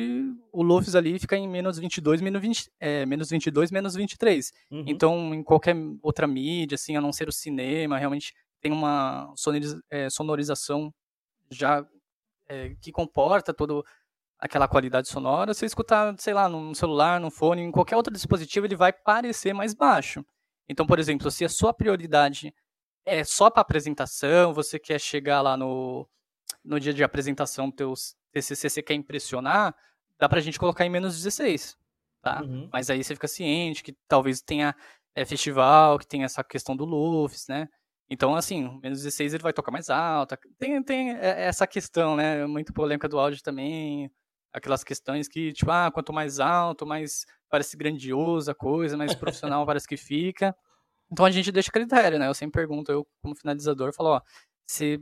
o LUFS ali fica em menos 22, menos, 20, é, menos 22, menos 23. Uhum. Então, em qualquer outra mídia, assim, a não ser o cinema, realmente tem uma é, sonorização já é, que comporta todo aquela qualidade sonora, se escutar, sei lá, no celular, no fone, em qualquer outro dispositivo, ele vai parecer mais baixo. Então, por exemplo, se a sua prioridade é só para apresentação, você quer chegar lá no, no dia de apresentação do teu TCC, você quer impressionar, dá para a gente colocar em menos 16, tá? Uhum. Mas aí você fica ciente que talvez tenha é, festival, que tem essa questão do LUFS, né? Então, assim, menos 16 ele vai tocar mais alto. Tem, tem é, essa questão, né? Muito polêmica do áudio também aquelas questões que, tipo, ah, quanto mais alto, mais parece grandioso a coisa, mais profissional *laughs* parece que fica. Então a gente deixa critério, né? Eu sempre pergunto, eu como finalizador, falo, ó, se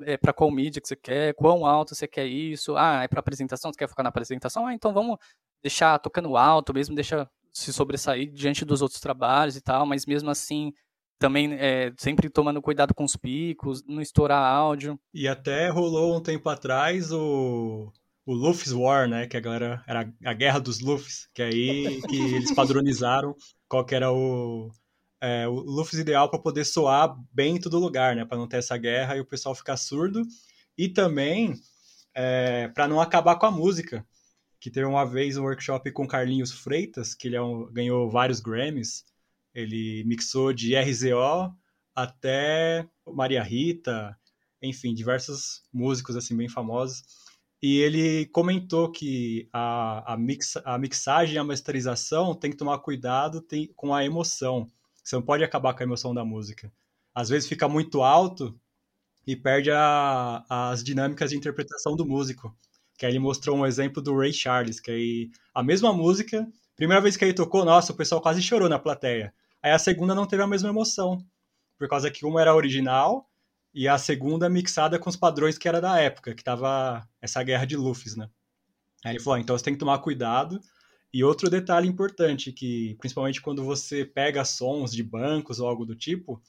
é para qual mídia que você quer, quão alto você quer isso, ah, é para apresentação, você quer focar na apresentação? Ah, então vamos deixar tocando alto, mesmo deixa se sobressair diante dos outros trabalhos e tal, mas mesmo assim também é, sempre tomando cuidado com os picos, não estourar áudio. E até rolou um tempo atrás o o Luffy's War, né? Que a galera era a guerra dos Luffys, que aí *laughs* que eles padronizaram qual que era o, é, o ideal para poder soar bem em todo lugar, né? Para não ter essa guerra e o pessoal ficar surdo e também é, para não acabar com a música. Que teve uma vez um workshop com Carlinhos Freitas, que ele é um, ganhou vários Grammys. Ele mixou de RZO até Maria Rita, enfim, diversos músicos assim bem famosos. E ele comentou que a, a, mix, a mixagem a masterização tem que tomar cuidado tem, com a emoção. Você não pode acabar com a emoção da música. Às vezes fica muito alto e perde a, as dinâmicas de interpretação do músico. Que aí ele mostrou um exemplo do Ray Charles, que aí a mesma música Primeira vez que ele tocou, nossa, o pessoal quase chorou na plateia. Aí a segunda não teve a mesma emoção, por causa que uma era original e a segunda mixada com os padrões que era da época, que tava essa guerra de Luffy, né? Aí ele falou, então você tem que tomar cuidado. E outro detalhe importante, que principalmente quando você pega sons de bancos ou algo do tipo,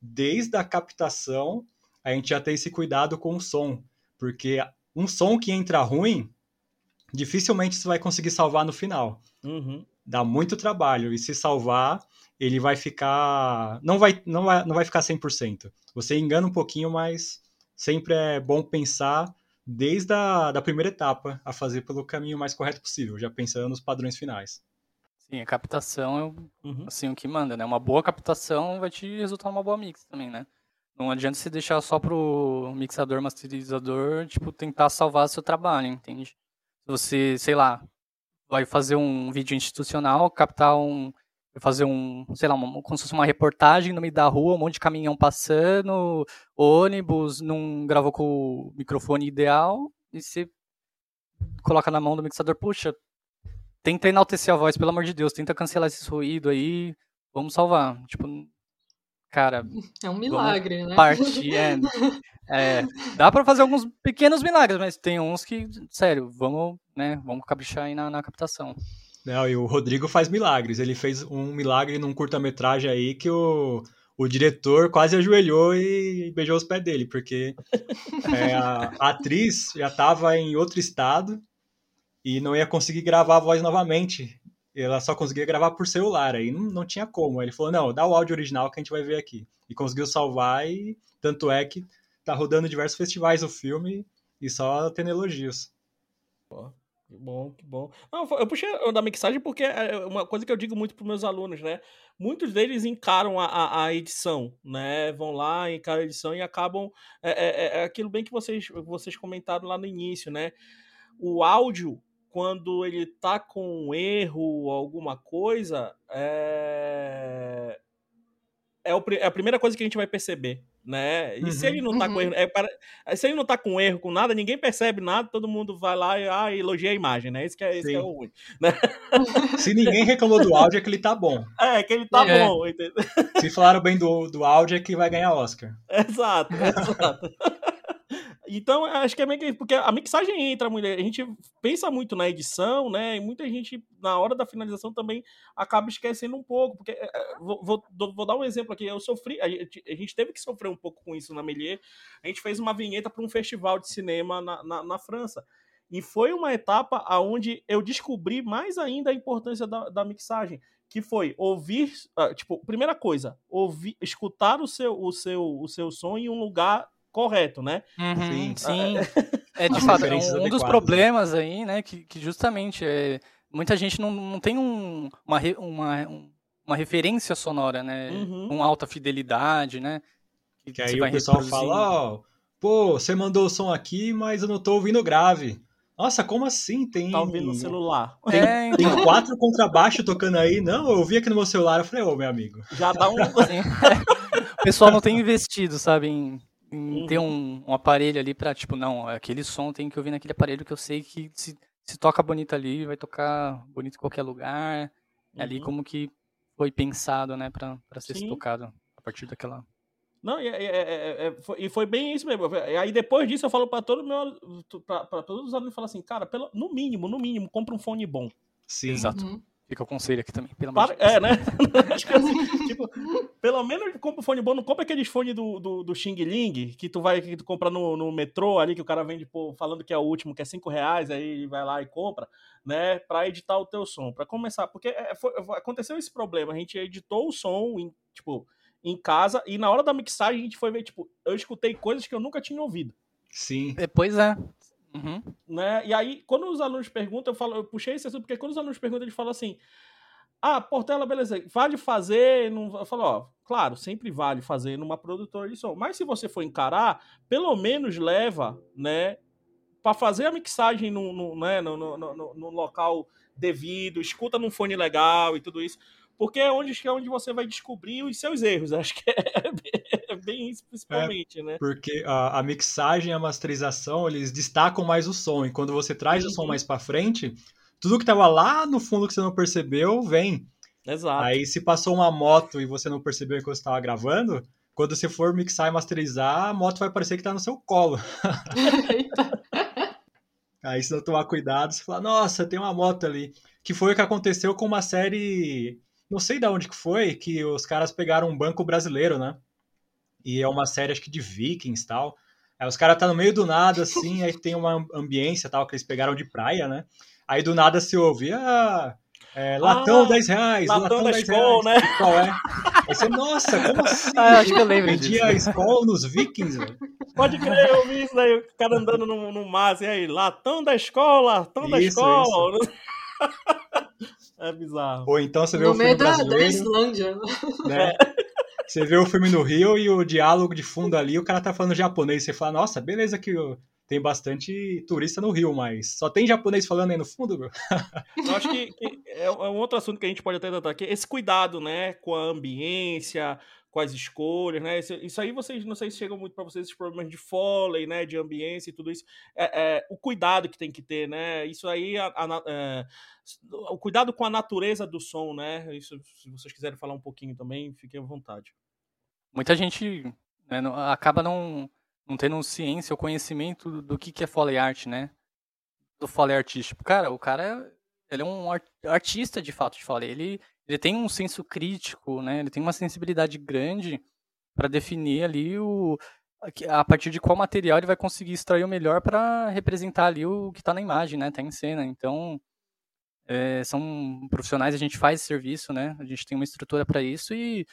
desde a captação, a gente já tem esse cuidado com o som. Porque um som que entra ruim, dificilmente você vai conseguir salvar no final. Uhum. Dá muito trabalho. E se salvar, ele vai ficar. Não vai, não vai, não vai ficar 100%. Você engana um pouquinho, mas sempre é bom pensar desde a da primeira etapa a fazer pelo caminho mais correto possível, já pensando nos padrões finais. Sim, a captação é uhum. assim, o que manda, né? Uma boa captação vai te resultar numa boa mix também, né? Não adianta você deixar só pro mixador, masterizador, tipo, tentar salvar seu trabalho, entende? Se você, sei lá, vai fazer um vídeo institucional, captar um, fazer um, sei lá, uma, como se fosse uma reportagem no meio da rua, um monte de caminhão passando, ônibus, não gravou com o microfone ideal, e você coloca na mão do mixador, puxa, tenta enaltecer a voz, pelo amor de Deus, tenta cancelar esse ruído aí, vamos salvar. Tipo, cara. *laughs* É um milagre, né? Partir, é, é, dá para fazer alguns pequenos milagres, mas tem uns que, sério, vamos, né, vamos caprichar aí na, na captação. Não, e o Rodrigo faz milagres. Ele fez um milagre num curta-metragem aí que o, o diretor quase ajoelhou e beijou os pés dele, porque *laughs* é, a, a, atriz já estava em outro estado e não ia conseguir gravar a voz novamente. Ela só conseguia gravar por celular, aí não, não tinha como. Ele falou: não, dá o áudio original que a gente vai ver aqui. E conseguiu salvar, e tanto é que tá rodando diversos festivais o filme e só tendo elogios. Pô. Que bom, que bom. Não, eu puxei da mixagem porque é uma coisa que eu digo muito para meus alunos, né? Muitos deles encaram a, a, a, edição, né? Vão lá, encaram a edição e acabam. É, é, é, é aquilo bem que vocês, vocês comentaram lá no início, né? O áudio, quando ele tá com um erro, alguma coisa, é, é, o, é a primeira coisa que a gente vai perceber, né? E uhum, se ele não tá uhum. com erro, é para, se ele não tá com erro com nada, ninguém percebe nada, todo mundo vai lá e ah, elogia a imagem, né? Esse que é, esse que é o ruim. Né? *laughs* Se ninguém reclamou do áudio, é que ele tá bom. É, que ele tá é. bom, entendeu? Se falaram bem do, do áudio, é que vai ganhar Oscar. *laughs* Exato, exato. Então, acho que é meio que. Porque a mixagem entra muito. A gente pensa muito na edição, né? E muita gente, na hora da finalização, também acaba esquecendo um pouco. Porque. É, é, vou, vou, vou dar um exemplo aqui. Eu sofri. A gente, a gente, teve que sofrer um pouco com isso na Melier. A gente fez uma vinheta para um festival de cinema na, na, na França. E foi uma etapa onde eu descobri mais ainda a importância da, da mixagem que foi ouvir, uh, tipo, primeira coisa, ouvir, escutar o seu, o seu, o seu som em um lugar correto, né? Uhum, sim, sim. É, de fato, é um, um dos problemas aí, né, que, que justamente é, muita gente não, não tem um, uma, uma, uma referência sonora, né, uhum. com alta fidelidade, né? Que, que aí o pessoal fala, ó, oh, pô, você mandou o som aqui, mas eu não tô ouvindo grave. Nossa, como assim? Tem. Tá ouvindo no celular. Tem, é, então... tem quatro contrabaixo tocando aí. Não, eu ouvi aqui no meu celular. Eu falei, ô, oh, meu amigo. Já dá um. *laughs* o pessoal não tem investido, sabe, em em ter uhum. um, um, aparelho ali pra, tipo, não, aquele som tem que ouvir naquele aparelho que eu sei que se, se toca bonito ali, vai tocar bonito em qualquer lugar. É ali como que foi pensado, né, pra, pra ser tocado a partir daquela. Não, e, é, é, é, foi, e foi bem isso mesmo. Aí depois disso eu falo pra, todo meu, pra, pra todos os alunos, eu falo assim, cara, pelo, no mínimo, no mínimo, compra um fone bom. Sim. Exato. Uhum. Fica o conselho aqui também, pelo Para, É, né? *laughs* assim, tipo, pelo menos compra um fone bom, não compra aqueles fones do, do, do Xing Ling, que tu vai que tu compra no, no metrô ali, que o cara vende pô, falando que é o último, que é 5 reais, aí vai lá e compra, né? Pra editar o teu som. Pra começar, porque é, foi, aconteceu esse problema, a gente editou o som, em, tipo, em casa, e na hora da mixagem a gente foi ver, tipo, eu escutei coisas que eu nunca tinha ouvido. Sim. É, pois é. Uhum. Né? E aí, quando os alunos perguntam, eu, falo, eu puxei esse assunto, porque quando os alunos perguntam, eles falam assim: Ah, Portela, beleza, vale fazer? Não... Eu falo, ó, claro, sempre vale fazer numa produtora de som. Mas se você for encarar, pelo menos leva, né? Para fazer a mixagem no, no, né, no, no, no, no local devido, escuta num fone legal e tudo isso porque é onde, é onde você vai descobrir os seus erros. *laughs* Acho que é, *laughs* bem isso, principalmente, é, né? Porque a, a, mixagem e a masterização, eles destacam mais o som, e quando você traz uhum. o som uhum. mais para frente, tudo que tava lá no fundo que você não percebeu, vem. Exato. Aí se passou uma moto e você não percebeu que você estava gravando, quando você for mixar e masterizar, a moto vai parecer que tá no seu colo. *laughs* Aí se não tomar cuidado, você fala, nossa, tem uma moto ali. Que foi o que aconteceu com uma série, não sei de onde que foi, que os caras pegaram um banco brasileiro, né? E é uma série, acho que de vikings e tal. Aí os caras tá no meio do nada, assim, aí tem uma ambiência tal, que eles pegaram de praia, né? Aí do nada se ouve, ah, é, latão ah, 10 reais, latão, latão da 10 escola, reais. né? Qual é? Aí você, nossa, como assim? Ah, acho que eu lembro Vendia a escola nos vikings, velho. Pode crer, eu vi isso aí, o cara andando no, no mar, e aí, latão da escola, latão isso, da escola. Isso. *laughs* É bizarro. Ou então você vê no o filme da, brasileiro... Da Islândia. Né? Você vê o filme no Rio e o diálogo de fundo ali, o cara tá falando japonês. Você fala, nossa, beleza que tem bastante turista no Rio, mas só tem japonês falando aí no fundo, meu. *laughs* Eu acho que, que é, é um outro assunto que a gente pode até tratar aqui, esse cuidado, né, com a ambiência, as escolhas, né? Isso, isso, aí vocês não sei se chegam muito para vocês esses problemas de foley, né? De ambiência e tudo isso. É, é, o cuidado que tem que ter, né? Isso aí, a, a, é, o cuidado com a natureza do som, né? Isso, se vocês quiserem falar um pouquinho também, fiquem à vontade. Muita gente né, não, acaba não, não tendo ciência ou conhecimento do que, que é foley art, né? Do foley artístico. Cara, o cara ele é um artista de fato de foley. Ele ele tem um senso crítico, né? Ele tem uma sensibilidade grande para definir ali o a partir de qual material ele vai conseguir extrair o melhor para representar ali o que está na imagem, né? Tá em cena. Então, é, são profissionais, a gente faz serviço, né? A gente tem uma estrutura para isso e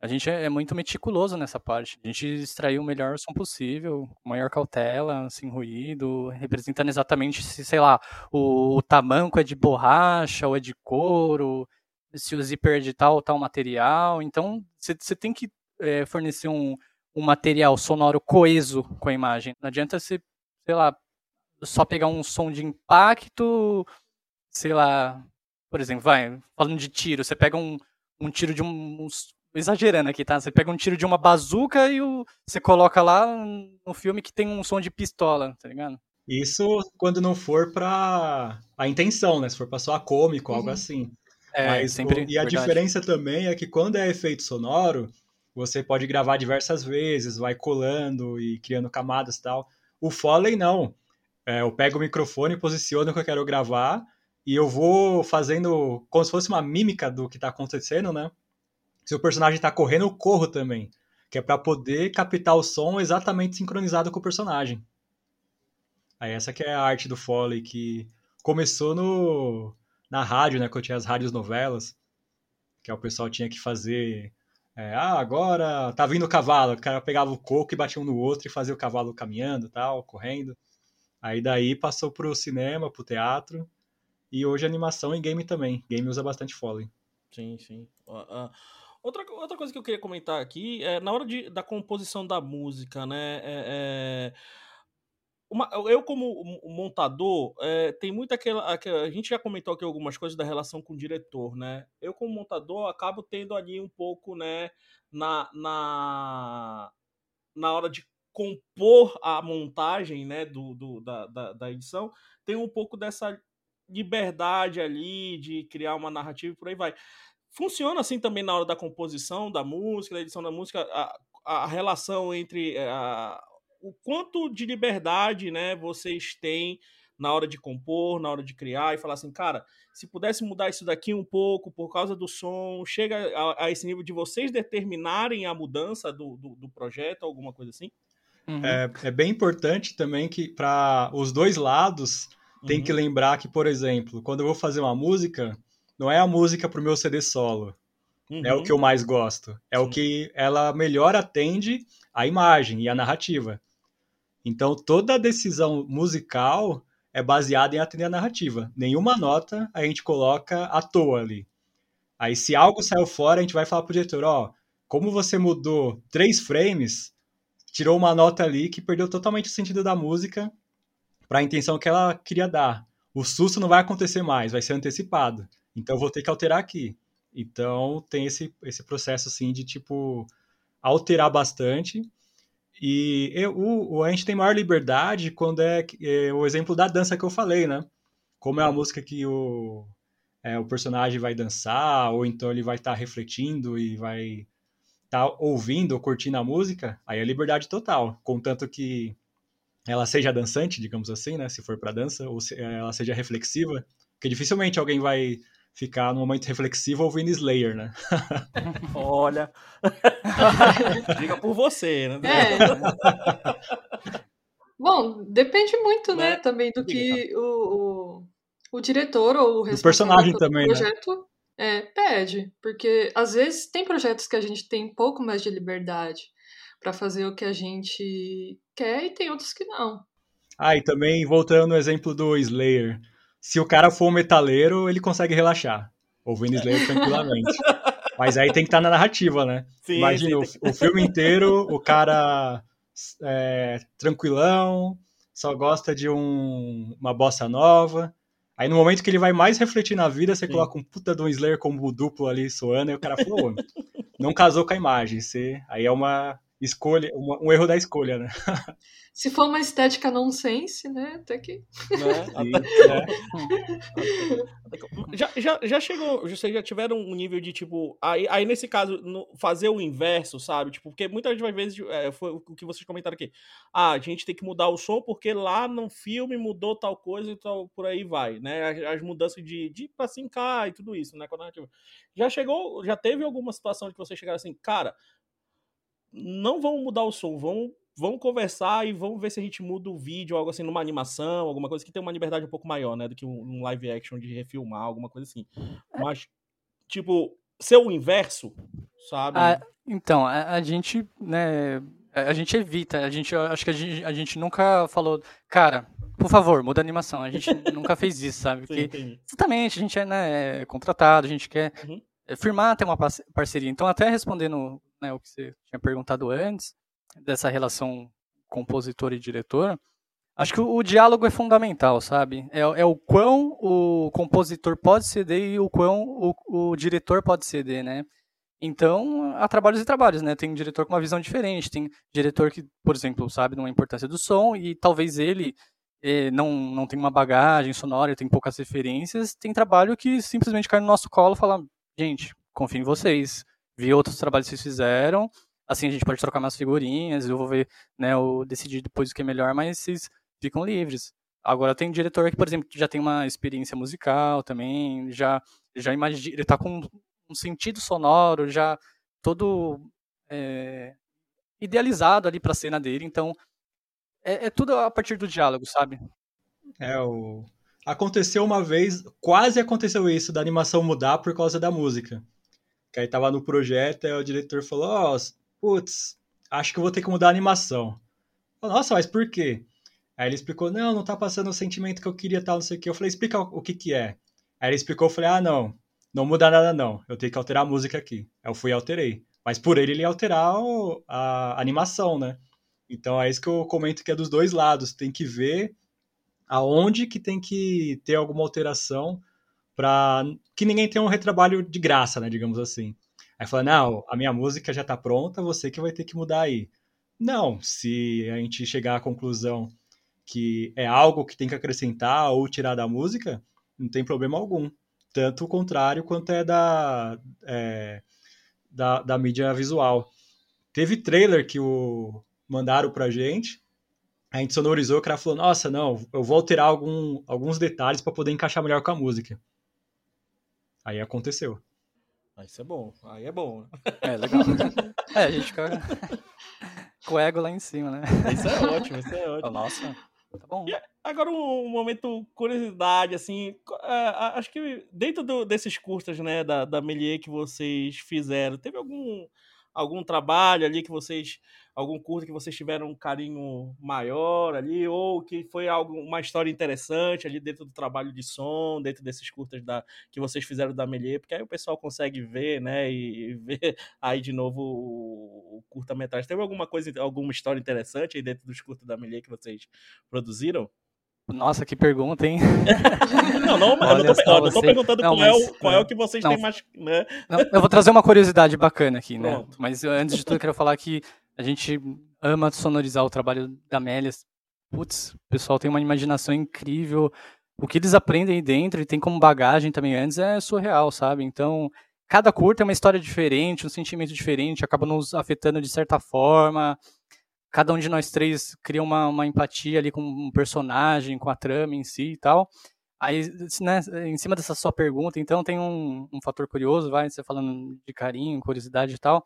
a gente é, é muito meticuloso nessa parte. A gente extraiu o melhor som possível, com maior cautela, sem ruído, representando exatamente se, sei lá, o, o tamanco é de borracha ou é de couro, se o zíper é de tal ou tal material. Então, você tem que é, fornecer um, um material sonoro coeso com a imagem. Não adianta você, sei lá, só pegar um som de impacto, sei lá, por exemplo, vai, falando de tiro, você pega um, um tiro de um, exagerando aqui, tá? Você pega um tiro de uma bazuca e o, você coloca lá no filme que tem um som de pistola, tá ligado? Isso quando não for pra a intenção, né? Se for pra só cômico, uhum. algo assim. É, Mas, sempre. E a verdade. diferença também é que quando é efeito sonoro, você pode gravar diversas vezes, vai colando e criando camadas e tal. O Foley não. É, eu pego o microfone, posiciono o que eu quero gravar e eu vou fazendo como se fosse uma mímica do que está acontecendo, né? Se o personagem está correndo, eu corro também, que é para poder captar o som exatamente sincronizado com o personagem. Aí essa que é a arte do Foley que começou no na rádio, né, quando tinha as rádios novelas, que o pessoal tinha que fazer. É, ah, agora tá vindo o cavalo. O cara pegava o coco e batia um no outro e fazia o cavalo caminhando, tal, correndo. Aí daí passou pro cinema, pro teatro. E hoje animação e game também. Game usa bastante Foley. Sim, sim. Uh, uh, outra, outra coisa que eu queria comentar aqui é na hora de, da composição da música, né? É, é uma, eu, como montador, é, tem muito aquela, aquela, A gente já comentou aqui algumas coisas da relação com o diretor, né? Eu, como montador, acabo tendo ali um pouco, né, na, na, na hora de compor a montagem, né, do, do da, da, da edição, tem um pouco dessa liberdade ali de criar uma narrativa e por aí vai. Funciona assim também na hora da composição da música, da edição da música, a, a relação entre a, o quanto de liberdade, né, vocês têm na hora de compor, na hora de criar e falar assim, cara, se pudesse mudar isso daqui um pouco por causa do som, chega a, a esse nível de vocês determinarem a mudança do, do, do projeto, alguma coisa assim? Uhum. É, é, bem importante também que para os dois lados tem uhum. que lembrar que, por exemplo, quando eu vou fazer uma música, não é a música para o meu CD solo. Uhum. É o que eu mais gosto. É Sim. o que ela melhor atende a imagem e a narrativa. Então, toda decisão musical é baseada em atender a narrativa. Nenhuma nota a gente coloca à toa ali. Aí, se algo saiu fora, a gente vai falar pro diretor, ó, como você mudou três frames, tirou uma nota ali que perdeu totalmente o sentido da música para a intenção que ela queria dar. O susto não vai acontecer mais, vai ser antecipado. Então, eu vou ter que alterar aqui. Então, tem esse, esse processo, assim, de, tipo, alterar bastante e eu, o, a gente tem maior liberdade quando é, é, o exemplo da dança que eu falei, né? como é a música que o, é, o personagem vai dançar, ou então ele vai estar tá refletindo e vai estar tá ouvindo ou curtindo a música, aí é liberdade total. Contanto que ela seja dançante, digamos assim, né? Se for para dança, ou se ela seja reflexiva, porque dificilmente alguém vai ficar no momento reflexivo ouvindo Slayer, né? *laughs* Olha. *laughs* Diga por você, né? É. Bom, depende muito, né, né? também do que o, o, o, diretor ou o responsável personagem também, né? projeto né? é, pede. Porque às vezes tem projetos que a gente tem um pouco mais de liberdade para fazer o que a gente quer e tem outros que não. Ah, e também voltando no exemplo do Slayer, se o cara for um metaleiro, ele consegue relaxar, ouvindo Slayer *laughs* tranquilamente. Mas aí tem que estar tá na narrativa, né? Sim, Imagina, sim. O, o, filme inteiro, o cara é, tranquilão, só gosta de um, uma bossa nova. Aí no momento que ele vai mais refletir na vida, você sim. coloca um puta de um Slayer como duplo ali soando, e o cara falou, não casou com a imagem. Você, aí é uma escolha, um erro da escolha, né? *laughs* Se for uma estética nonsense, né? Até que. Né? já, já, já chegou, vocês já tiveram um nível de tipo. Aí, aí nesse caso, no, fazer o inverso, sabe? Tipo, porque muitas vezes é, foi o que vocês comentaram aqui. Ah, a gente tem que mudar o som porque lá no filme mudou tal coisa e tal, por aí vai, né? As, as mudanças de, de pra se encar e tudo isso, né? Já chegou, já teve alguma situação que vocês chegaram assim, cara, não vão mudar o som, vão vamos conversar e vamos ver se a gente muda o vídeo, algo assim, numa animação, alguma coisa que tem uma liberdade um pouco maior, né? Do que um, live action de refilmar, alguma coisa assim. É. Mas, tipo, ser o inverso, sabe? Ah, então, a, a, gente, né, a gente evita, a gente, acho que a gente, a gente nunca falou, cara, por favor, muda a animação. A gente *laughs* nunca fez isso, sabe? Porque, Sim, exatamente, a gente é, né, é contratado, a gente quer uhum. Firmar até uma parceria. Então, até respondendo né, o que você tinha perguntado antes, dessa relação compositor e diretor, acho que o, o diálogo é fundamental, sabe? É, é, o quão o compositor pode ceder e o quão o, o diretor pode ceder, né? Então, há trabalhos e trabalhos, né? Tem um diretor com uma visão diferente, tem diretor que, por exemplo, sabe de uma importância do som e talvez ele eh, não, não tem uma bagagem sonora, tem poucas referências. Tem trabalho que simplesmente cai no nosso colo e fala, gente, confio em vocês, vi outros trabalhos que vocês fizeram, Assim, a gente pode trocar umas figurinhas, eu vou ver, né, eu decidir depois o que é melhor, mas vocês ficam livres. Agora tem um diretor que, por exemplo, já tem uma experiência musical também, já já imagina, ele tá com um sentido sonoro já todo é, idealizado ali para a cena dele, então é, é, tudo a partir do diálogo, sabe? É o aconteceu uma vez, quase aconteceu isso da animação mudar por causa da música. Que aí tava no projeto, e o diretor falou: "Ó, oh, putz, acho que eu vou ter que mudar a animação. Nossa, mas por quê? Aí ele explicou, não, não tá passando o sentimento que eu queria, tal, não sei o que. Eu falei, explica o que que é. Aí ele explicou, eu falei, ah, não, não muda nada não, eu tenho que alterar a música aqui. Aí eu fui e alterei. Mas por ele, ele ia alterar a animação, né? Então é isso que eu comento que é dos dois lados. Tem que ver aonde que tem que ter alguma alteração para que ninguém tenha um retrabalho de graça, né, digamos assim. Aí fala, não, a minha música já está pronta, você que vai ter que mudar aí. Não, se a gente chegar à conclusão que é algo que tem que acrescentar ou tirar da música, não tem problema algum. Tanto o contrário quanto é da, é, da, da mídia visual. Teve trailer que o mandaram pra gente, a gente sonorizou, o cara falou, nossa, não, eu vou alterar algum, alguns detalhes para poder encaixar melhor com a música. Aí aconteceu. Aí isso é bom. Aí é bom. *laughs* É, legal. *laughs* é, a gente fica *laughs* com o ego lá em cima, né? Isso é ótimo, isso é ótimo. Nossa, tá bom. E agora um momento curiosidade, assim, é, acho que dentro do, desses cursos, né, da, da Melier que vocês fizeram, teve algum algum trabalho ali que vocês algum curso que vocês tiveram um carinho maior ali, ou que foi algo, uma história interessante ali dentro do trabalho de som, dentro desses curtas da, que vocês fizeram da Melier, porque aí o pessoal consegue ver, né, e, e *laughs* ver aí de novo o, o curta-metragem. Teve alguma coisa, alguma história interessante aí dentro dos curtas da Melier que vocês produziram? Nossa, que pergunta, hein? *laughs* não, não, Olha, eu não tô, não tô perguntando não, qual, mas, é o, qual é o que vocês não, têm mais. Né? Não, eu vou trazer uma curiosidade bacana aqui, né? Pronto. Mas antes de tudo, eu quero falar que a gente ama sonorizar o trabalho da Mélia. Putz, o pessoal tem uma imaginação incrível. o que eles aprendem aí dentro e tem como bagagem também antes é surreal, sabe? Então, cada curta é uma história diferente, um sentimento diferente, acaba nos afetando de certa forma. Cada um de nós três cria uma, uma empatia ali com um personagem, com a trama em si e tal. Aí, né, em cima dessa sua pergunta, então tem um, um fator curioso, vai, você falando de carinho, curiosidade e tal.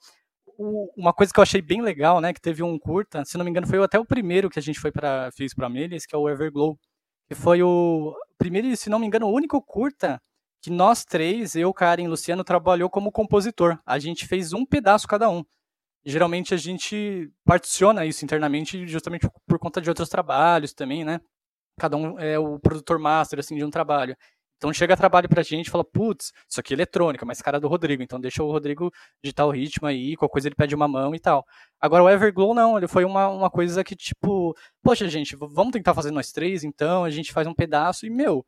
O, uma coisa que eu achei bem legal, né, que teve um curta, se não me engano, foi até o primeiro que a gente foi para fez para Melis, que é o Everglow, que foi o primeiro, se não me engano, o único curta que nós três, eu, Karen e Luciano, trabalhou como compositor. A gente fez um pedaço cada um. Geralmente a gente particiona isso internamente justamente por conta de outros trabalhos também, né? Cada um é o produtor master assim de um trabalho. Então chega trabalho pra gente e fala, putz, isso aqui é eletrônica, mas cara é do Rodrigo, então deixa o Rodrigo digitar o ritmo aí, qualquer coisa ele pede uma mão e tal. Agora o Everglow não, ele foi uma, uma coisa que tipo, poxa gente, vamos tentar fazer nós três, então a gente faz um pedaço e, meu,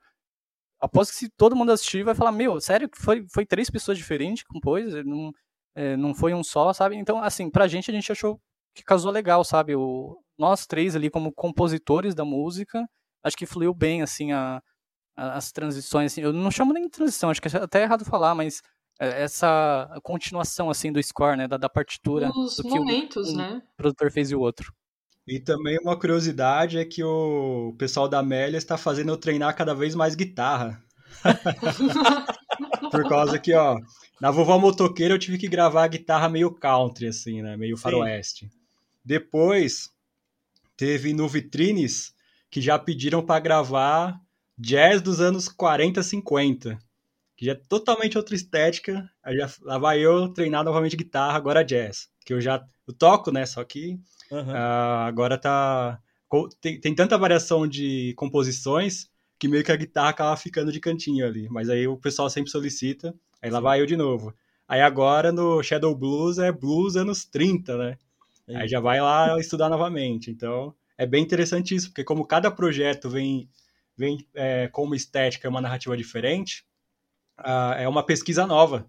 após que se todo mundo assistir vai falar, meu, sério que foi, foi três pessoas diferentes que compôs, não, é, não foi um só, sabe? Então, assim, pra gente a gente achou que casou legal, sabe? O, nós três ali como compositores da música, acho que fluiu bem, assim, a, a, as transições. Assim, eu não chamo nem de transição, acho que é até errado falar, mas é, essa continuação, assim, do score, né? Da, da partitura. Os do momentos, que o, um né? produtor fez e o outro. E também uma curiosidade é que o pessoal da Amélia está fazendo eu treinar cada vez mais guitarra. *laughs* Por causa que, ó, na Vovó Motoqueira eu tive que gravar a guitarra meio country, assim, né? Meio faroeste. Depois, teve no Vitrines que já pediram para gravar jazz dos anos 40, 50. Que já é totalmente outra estética. Aí já, lá vai eu treinar novamente guitarra, agora jazz. Que eu já eu toco, né? Só que uhum. uh, agora tá. Tem, tem tanta variação de composições que meio que a guitarra acaba ficando de cantinho ali. Mas aí o pessoal sempre solicita. Aí lá vai eu de novo. Aí agora no Shadow Blues é blues anos 30, né? Aí já vai lá estudar novamente. Então é bem interessante isso, porque como cada projeto vem, vem é, com uma estética, uma narrativa diferente, uh, é uma pesquisa nova.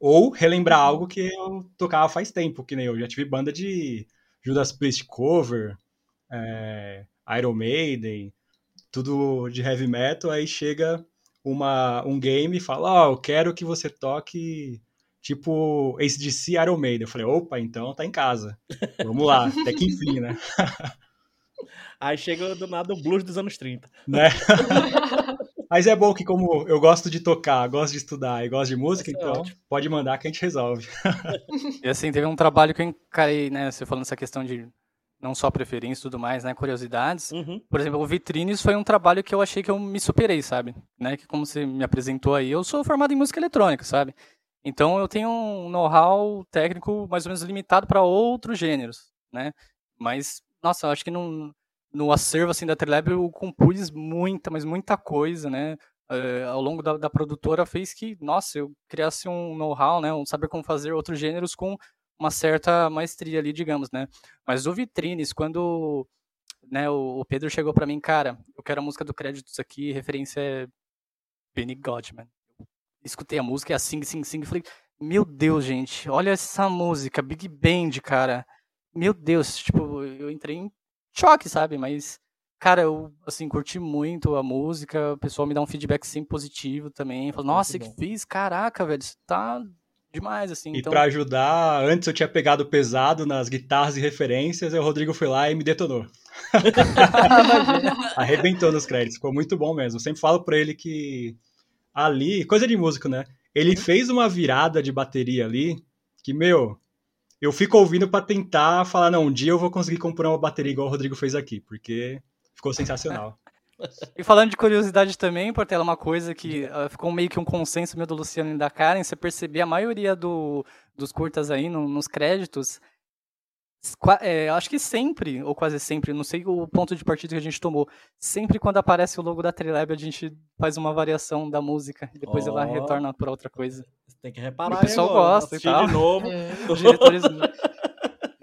Ou relembrar uhum. algo que eu tocava faz tempo, que nem eu já tive banda de Judas Priest cover, é, Iron Maiden, tudo de heavy metal, aí chega uma, um game e fala, ó, oh, eu quero que você toque tipo ACDC Iron Maiden. Eu falei, opa, então tá em casa. Vamos lá, *laughs* até que enfim, né? *laughs* Aí chega do nada o blues dos anos 30. Né? *laughs* Mas é bom que como eu gosto de tocar, gosto de estudar e gosto de música, é então é pode mandar que a gente resolve. *laughs* e assim, teve um trabalho que eu encarei, né, você falando essa questão de não só preferência e tudo mais, né, curiosidades. Uhum. Por exemplo, o Vitrines foi um trabalho que eu achei que eu me superei, sabe? Né, que como você me apresentou aí, eu sou formado em música eletrônica, sabe? Então eu tenho um know-how técnico mais ou menos limitado para outros gêneros, né? Mas, nossa, acho que no, no acervo assim, da Trilab eu compus muita, mas muita coisa, né? Uh, ao longo da, da, produtora fez que, nossa, eu criasse um know-how, né? Um saber como fazer outros gêneros com uma certa maestria ali, digamos, né? Mas o Vitrines, quando né, o, o Pedro chegou para mim, cara, eu quero a música do Créditos aqui, referência é Benny Godman. escutei a música, é a Sing Sing Sing, falei, meu Deus, gente, olha essa música, Big Band, cara. Meu Deus, tipo, eu entrei em choque, sabe? Mas, cara, eu, assim, curti muito a música, o pessoal me dá um feedback sempre positivo também. Fala, nossa, que fiz? Caraca, velho, você tá demais, assim. E então... para ajudar, antes eu tinha pegado pesado nas guitarras e referências, e o Rodrigo foi lá e me detonou. *laughs* Arrebentou nos créditos, ficou muito bom mesmo. Eu sempre falo pra ele que ali, coisa de músico, né? Ele uhum. fez uma virada de bateria ali que, meu, eu fico ouvindo para tentar falar, não, um dia eu vou conseguir comprar uma bateria igual o Rodrigo fez aqui, porque ficou sensacional. E falando de curiosidade também, Portela, uma coisa que uh, ficou meio que um consenso meu do Luciano e da Karen, você perceber a maioria do, dos curtas aí no, nos créditos, é, acho que sempre, ou quase sempre, não sei o ponto de partida que a gente tomou, sempre quando aparece o logo da Trilab a gente faz uma variação da música e depois oh. ela retorna para outra coisa. Você tem que reparar. O pessoal gosta e tal. de novo. É. *laughs* Os diretores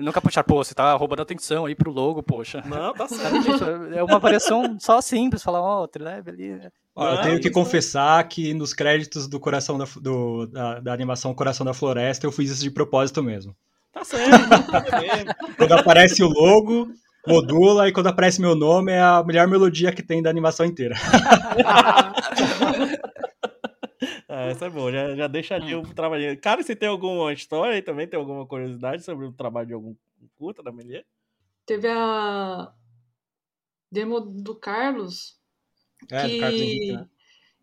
Nunca puxar, pô, você tá roubando atenção aí pro logo, poxa. Não, tá certo. é uma variação só simples, falar, ó, oh, Trilab ali. Ó, eu tenho que confessar que nos créditos do coração da, do, da, da, animação Coração da Floresta eu fiz isso de propósito mesmo. Tá certo. *laughs* Quando aparece o logo, modula e quando aparece meu nome é a melhor melodia que tem da animação inteira. *laughs* ah, essa é boa, já, já deixa ali o trabalho. Cara, você tem alguma história aí também? Tem alguma curiosidade sobre o trabalho de algum curta da Melier? Teve a demo do Carlos. É, que... do Carlos Henrique, né?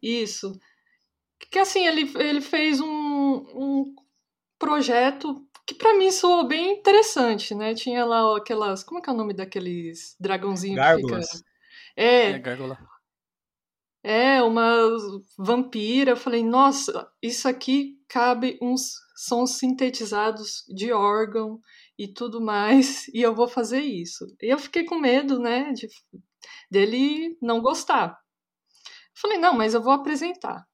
Isso. Que assim, ele, ele fez um, um projeto que para mim soou bem interessante, né? Tinha lá aquelas. Como é que é o nome daqueles dragãozinhos Gárgulas. que fica. É, É, gárgula. é, uma vampira. Eu falei, nossa, isso aqui cabe uns sons sintetizados de órgão e tudo mais, *laughs* e eu vou fazer isso. E eu fiquei com medo, né, de, dele não gostar. Falei, não, mas eu vou apresentar.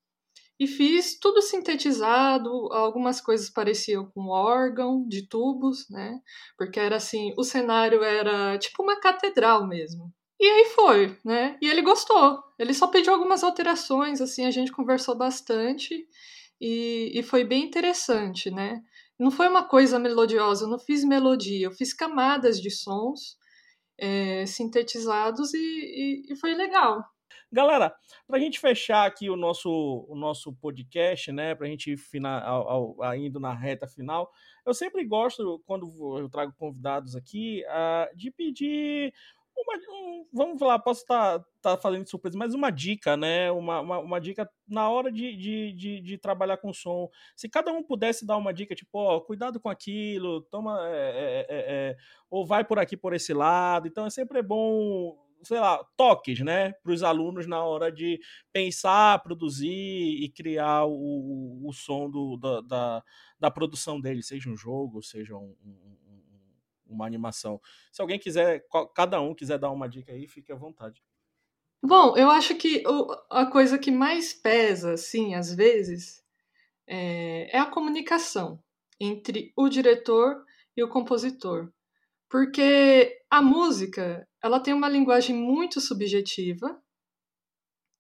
E fiz tudo sintetizado, algumas coisas pareciam com órgão de tubos, né? Porque era assim, o cenário era tipo uma catedral mesmo. E aí foi, né? E ele gostou. Ele só pediu algumas alterações, assim, a gente conversou bastante e, e foi bem interessante, né? Não foi uma coisa melodiosa, eu não fiz melodia, eu fiz camadas de sons é, sintetizados e, e, e foi legal. Galera, para a gente fechar aqui o nosso, o nosso podcast, né, para a gente final, ao, indo na reta final, eu sempre gosto, quando eu trago convidados aqui, uh, de pedir uma, um, vamos lá, posso estar tá, tá fazendo surpresa, mas uma dica, né? Uma, uma, uma dica na hora de, de, de, de, trabalhar com som. Se cada um pudesse dar uma dica, tipo, ó, cuidado com aquilo, toma. É, é, é, ou vai por aqui por esse lado. Então é sempre bom sei lá, toques, né, para os alunos na hora de pensar, produzir e criar o, o som do, da, da, da produção deles, seja um jogo, seja um, um, uma animação. Se alguém quiser, cada um quiser dar uma dica aí, fique à vontade. Bom, eu acho que a coisa que mais pesa, assim, às vezes, é, é a comunicação entre o diretor e o compositor. Porque a música, ela tem uma linguagem muito subjetiva.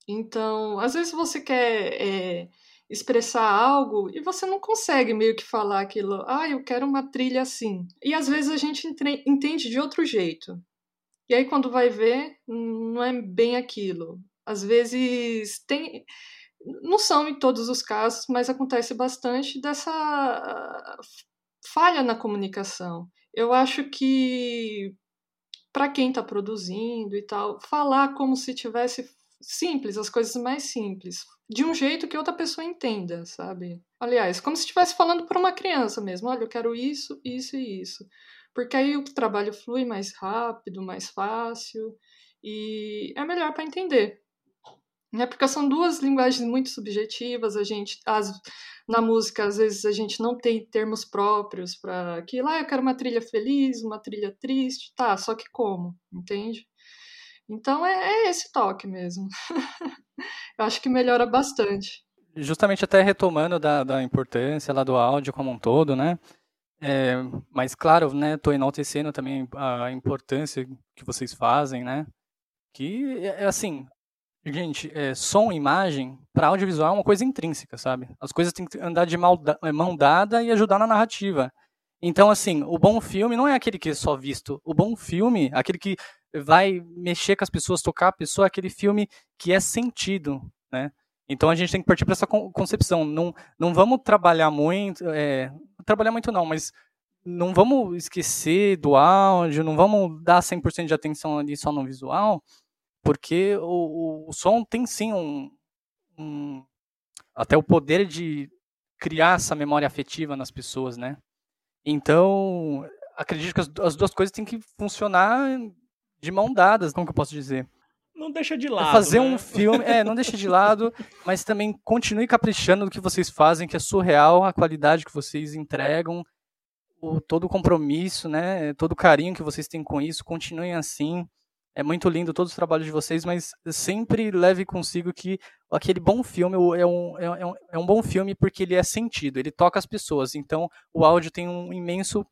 Então, às vezes você quer é, expressar algo e você não consegue meio que falar aquilo, ah, eu quero uma trilha assim. E às vezes a gente entende de outro jeito. E aí quando vai ver, não é bem aquilo. Às vezes tem não são em todos os casos, mas acontece bastante dessa falha na comunicação. Eu acho que para quem está produzindo e tal, falar como se tivesse simples, as coisas mais simples, de um jeito que outra pessoa entenda, sabe? Aliás, como se estivesse falando para uma criança mesmo, olha, eu quero isso, isso e isso. Porque aí o trabalho flui mais rápido, mais fácil e é melhor para entender. Né? Porque são duas linguagens muito subjetivas, a gente as, na música às vezes a gente não tem termos próprios para que lá ah, eu quero uma trilha feliz, uma trilha triste, tá, só que como, entende? Então é, é esse toque mesmo. *laughs* Eu acho que melhora bastante. Justamente até retomando da, da importância lá do áudio como um todo, né? É, mas claro, né, tô enaltecendo também a importância que vocês fazem, né? Que é, é assim, gente, é, som e imagem para audiovisual é uma coisa intrínseca, sabe? As coisas têm que andar de mão dada e ajudar na narrativa. Então, assim, o bom filme não é aquele que é só visto. O bom filme, aquele que vai mexer com as pessoas, tocar a pessoa, é aquele filme que é sentido, né? Então a gente tem que partir para essa concepção. Não, não vamos trabalhar muito, é, trabalhar muito não, mas não vamos esquecer do áudio, não vamos dar 100% de atenção ali só no visual, porque o, o, som tem sim um, um, até o poder de criar essa memória afetiva nas pessoas, né? Então, acredito que as, as duas coisas têm que funcionar de mão dadas, como que eu posso dizer? Não deixa de é lado. fazer né? um filme, é, não deixa de lado, *laughs* mas também continue caprichando no que vocês fazem, que é surreal a qualidade que vocês entregam, o, todo o compromisso, né, todo o carinho que vocês têm com isso, continuem assim. É muito lindo todos os trabalhos de vocês, mas sempre leve consigo que aquele bom filme é um, é, um, é um bom filme porque ele é sentido, ele toca as pessoas. Então, o áudio tem um imenso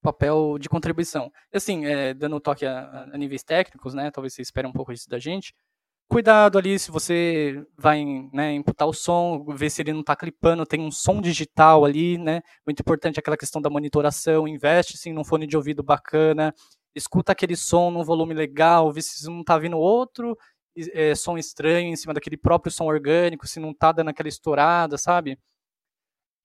papel de contribuição. Assim, é, dando um toque a, a, níveis técnicos, né? Talvez você espere um pouco isso da gente. Cuidado ali se você vai né, imputar o som, ver se ele não está clipando, tem um som digital ali, né? Muito importante aquela questão da monitoração, investe sim num fone de ouvido bacana, escuta aquele som num volume legal, vê se não tá vindo outro é, som estranho em cima daquele próprio som orgânico, se não tá dando aquela estourada, sabe?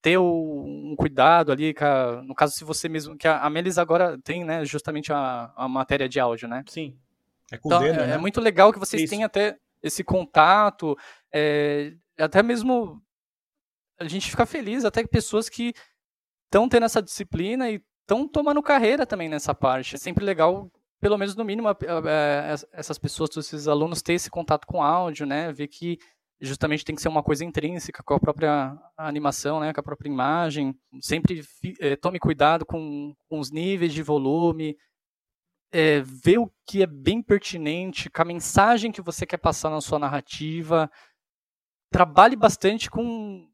Ter o, um cuidado ali, a, no caso, se você mesmo. Que a, a Melis agora tem, né, justamente a, a matéria de áudio, né? Sim. É com então, dedo, é, né? é muito legal que vocês Isso. tenham até esse contato, é, até mesmo a gente fica feliz, até que pessoas que estão tendo essa disciplina e estão tomando carreira também nessa parte. É sempre legal pelo menos no mínimo, essas pessoas, esses alunos ter esse contato com áudio, né? Ver que justamente tem que ser uma coisa intrínseca com a própria animação, né? Com a própria imagem. Sempre é, tome cuidado com, com, os níveis de volume. É, ver o que é bem pertinente, com a mensagem que você quer passar na sua narrativa. Trabalhe bastante com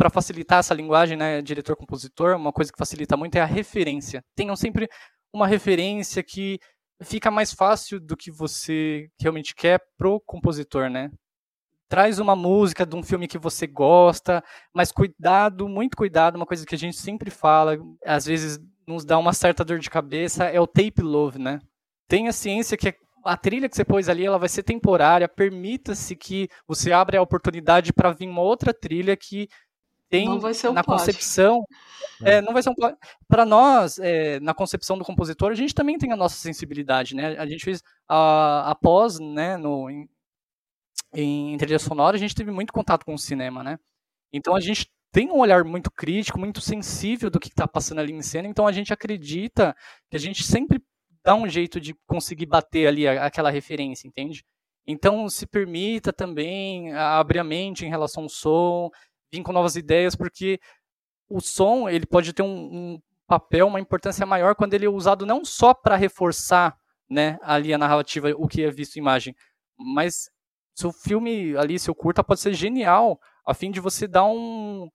para facilitar essa linguagem, né, diretor-compositor, uma coisa que facilita muito é a referência. Tenham sempre uma referência que fica mais fácil do que você realmente quer pro compositor, né? Traz uma música de um filme que você gosta, mas cuidado, muito cuidado, uma coisa que a gente sempre fala, às vezes nos dá uma certa dor de cabeça, é o tape love, né? Tenha ciência que a trilha que você pôs ali, ela vai ser temporária, permita-se que você abra a oportunidade para vir uma outra trilha que tem um na concepção é, não vai ser um para nós é, na concepção do compositor a gente também tem a nossa sensibilidade né? A gente fez a, após né no em, em trilha sonora a gente teve muito contato com o cinema né? Então a gente tem um olhar muito crítico muito sensível do que está passando ali em cena então a gente acredita que a gente sempre dá um jeito de conseguir bater ali aquela referência entende? Então se permita também abrir a mente em relação ao som vir com novas ideias porque o som ele pode ter um, um papel, uma importância maior quando ele é usado não só para reforçar né, ali a narrativa, o que é visto em imagem, mas seu filme ali, seu curta pode ser genial, a fim de você dar um,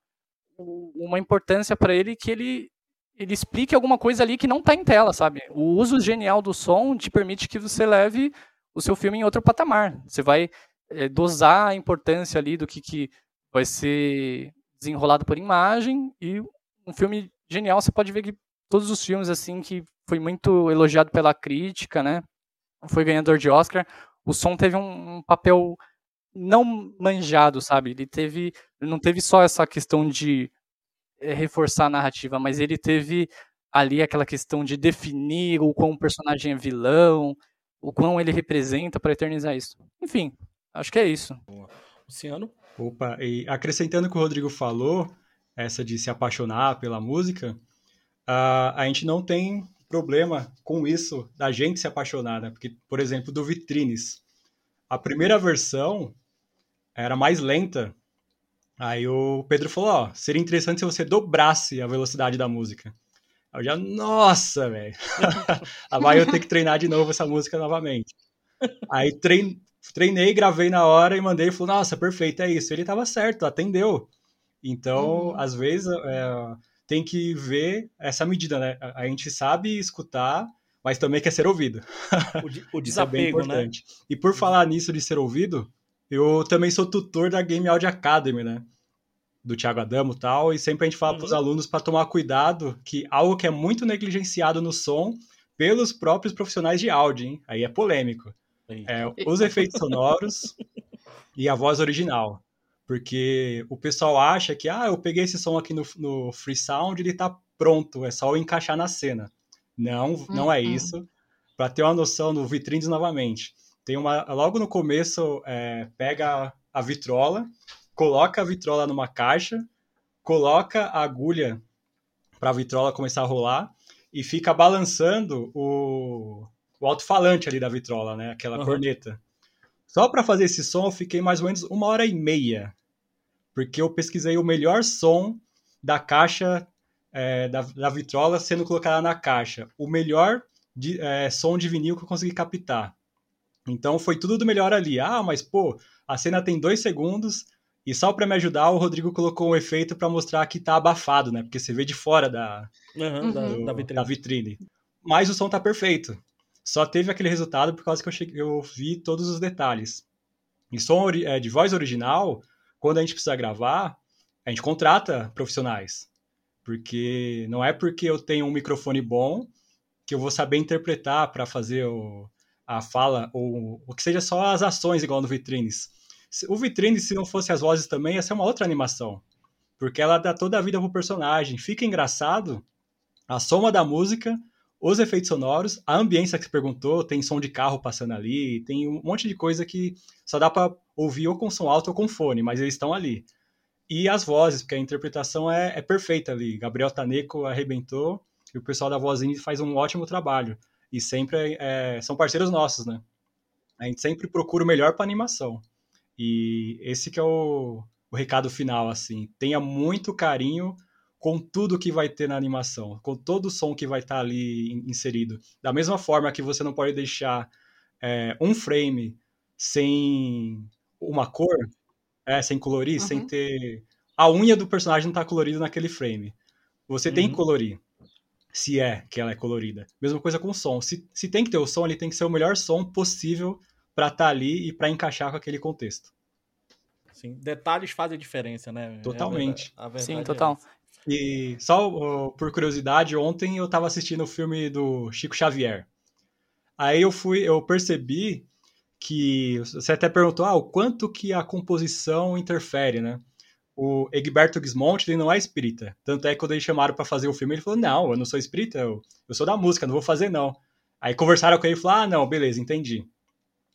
uma importância para ele que ele ele explique alguma coisa ali que não está em tela, sabe? O uso genial do som te permite que você leve o seu filme em outro patamar. Você vai é, dosar a importância ali do que, que vai ser desenrolado por imagem e um filme genial. Você pode ver que todos os filmes assim que foi muito elogiado pela crítica, né? Foi ganhador de Oscar. O som teve um, papel não manjado, sabe? Ele teve, não teve só essa questão de é, reforçar a narrativa, mas ele teve ali aquela questão de definir o quão o personagem é vilão, o quão ele representa para eternizar isso. Enfim, acho que é isso. Luciano? Opa, e acrescentando o que o Rodrigo falou, essa de se apaixonar pela música, uh, a gente não tem problema com isso da gente se apaixonar, né? Porque, por exemplo, do Vitrines, a primeira versão era mais lenta. Aí o Pedro falou, ó, seria interessante se você dobrasse a velocidade da música. Eu já, nossa, velho. *laughs* Vai eu ter que treinar de novo essa música novamente. Aí trein, treinei, gravei na hora e mandei e falou, nossa, perfeito, é isso. Ele estava certo, atendeu. Então, uhum. às vezes, é, tem que ver essa medida, né? A gente sabe escutar, mas também quer ser ouvido. *laughs* O, o desapego, é né? E por falar nisso de ser ouvido, eu também sou tutor da Game Audio Academy, né? Do Thiago Adamo e tal, e sempre a gente fala uhum. para os alunos para tomar cuidado que algo que é muito negligenciado no som pelos próprios profissionais de áudio, hein? Aí é polêmico é, os efeitos sonoros e a voz original. Porque o pessoal acha que, ah, eu peguei esse som aqui no, no Free Sound, ele tá pronto, é só eu encaixar na cena. Não, não é uhum. isso. Para ter uma noção no Vitrines novamente. Tem uma. Logo no começo, é, pega a vitrola, coloca a vitrola numa caixa, coloca a agulha para a vitrola começar a rolar e fica balançando o, o alto-falante ali da vitrola, né? Aquela uhum. corneta. Só para fazer esse som eu fiquei mais ou menos uma hora e meia. Porque eu pesquisei o melhor som da caixa é, da, da, vitrola sendo colocada na caixa. O melhor de, é, som de vinil que eu consegui captar. Então foi tudo do melhor ali. Ah, mas pô, a cena tem dois segundos e só para me ajudar o Rodrigo colocou um efeito para mostrar que tá abafado, né? Porque você vê de fora da, uhum, do, da, da, vitrine. da, vitrine. Mas o som tá perfeito. Só teve aquele resultado por causa que eu, cheguei, eu vi todos os detalhes. Em som é, de voz original, quando a gente precisa gravar, a gente contrata profissionais. Porque não é porque eu tenho um microfone bom que eu vou saber interpretar para fazer o, a fala, ou o que seja só as ações, igual no Vitrines. O Vitrines, se não fosse as vozes também, ia ser uma outra animação. Porque ela dá toda a vida pro personagem. Fica engraçado a soma da música, os efeitos sonoros, a ambiência que você perguntou, tem som de carro passando ali, tem um monte de coisa que só dá para ouvir ou com som alto ou com fone, mas eles estão ali. E as vozes, porque a interpretação é, é perfeita ali. Gabriel Taneco arrebentou e o pessoal da Vozinha faz um ótimo trabalho. E sempre é, são parceiros nossos, né? A gente sempre procura o melhor para animação. E esse que é o, o recado final, assim. Tenha muito carinho com tudo que vai ter na animação, com todo o som que vai estar tá ali inserido. Da mesma forma que você não pode deixar é, um frame sem uma cor, é, sem colorir, uhum. sem ter. A unha do personagem não está colorida naquele frame. Você uhum. tem que uhum. colorir. Se é que ela é colorida. Mesma coisa com o som. Se, se tem que ter o som, ele tem que ser o melhor som possível para estar tá ali e para encaixar com aquele contexto. Sim, detalhes fazem diferença, né? É Totalmente. É Sim, total. É e só uh, por curiosidade, ontem eu estava assistindo o filme do Chico Xavier. Aí eu fui, eu percebi que você até perguntou, ah, o quanto que a composição interfere, né? O Egberto Gismonti, ele não é espírita. Tanto é que quando eles chamaram para fazer o filme, ele falou, não, eu não sou espírita, eu, eu sou da música, não vou fazer não. Aí conversaram com ele e falaram, ah, não, beleza, entendi.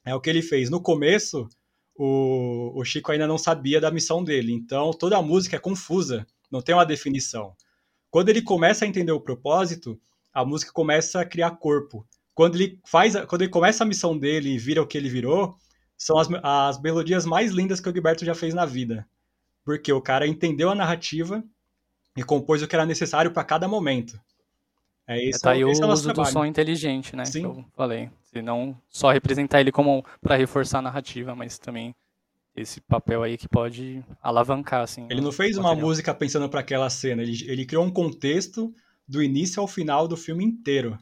É o que ele fez. No começo, o, o Chico ainda não sabia da missão dele. Então, toda a música é confusa, não tem uma definição. Quando ele começa a entender o propósito, a música começa a criar corpo. Quando ele faz, quando ele começa a missão dele e vira o que ele virou, são as, as melodias mais lindas que o Gilberto já fez na vida. Porque o cara entendeu a narrativa e compôs o que era necessário para cada momento. É isso. É, tá aí o é uso trabalho. do som inteligente, né? Sim. Que eu falei. E não só representar ele como para reforçar a narrativa, mas também esse papel aí que pode alavancar, assim. Ele não fez uma música pensando para aquela cena, ele, ele criou um contexto do início ao final do filme inteiro.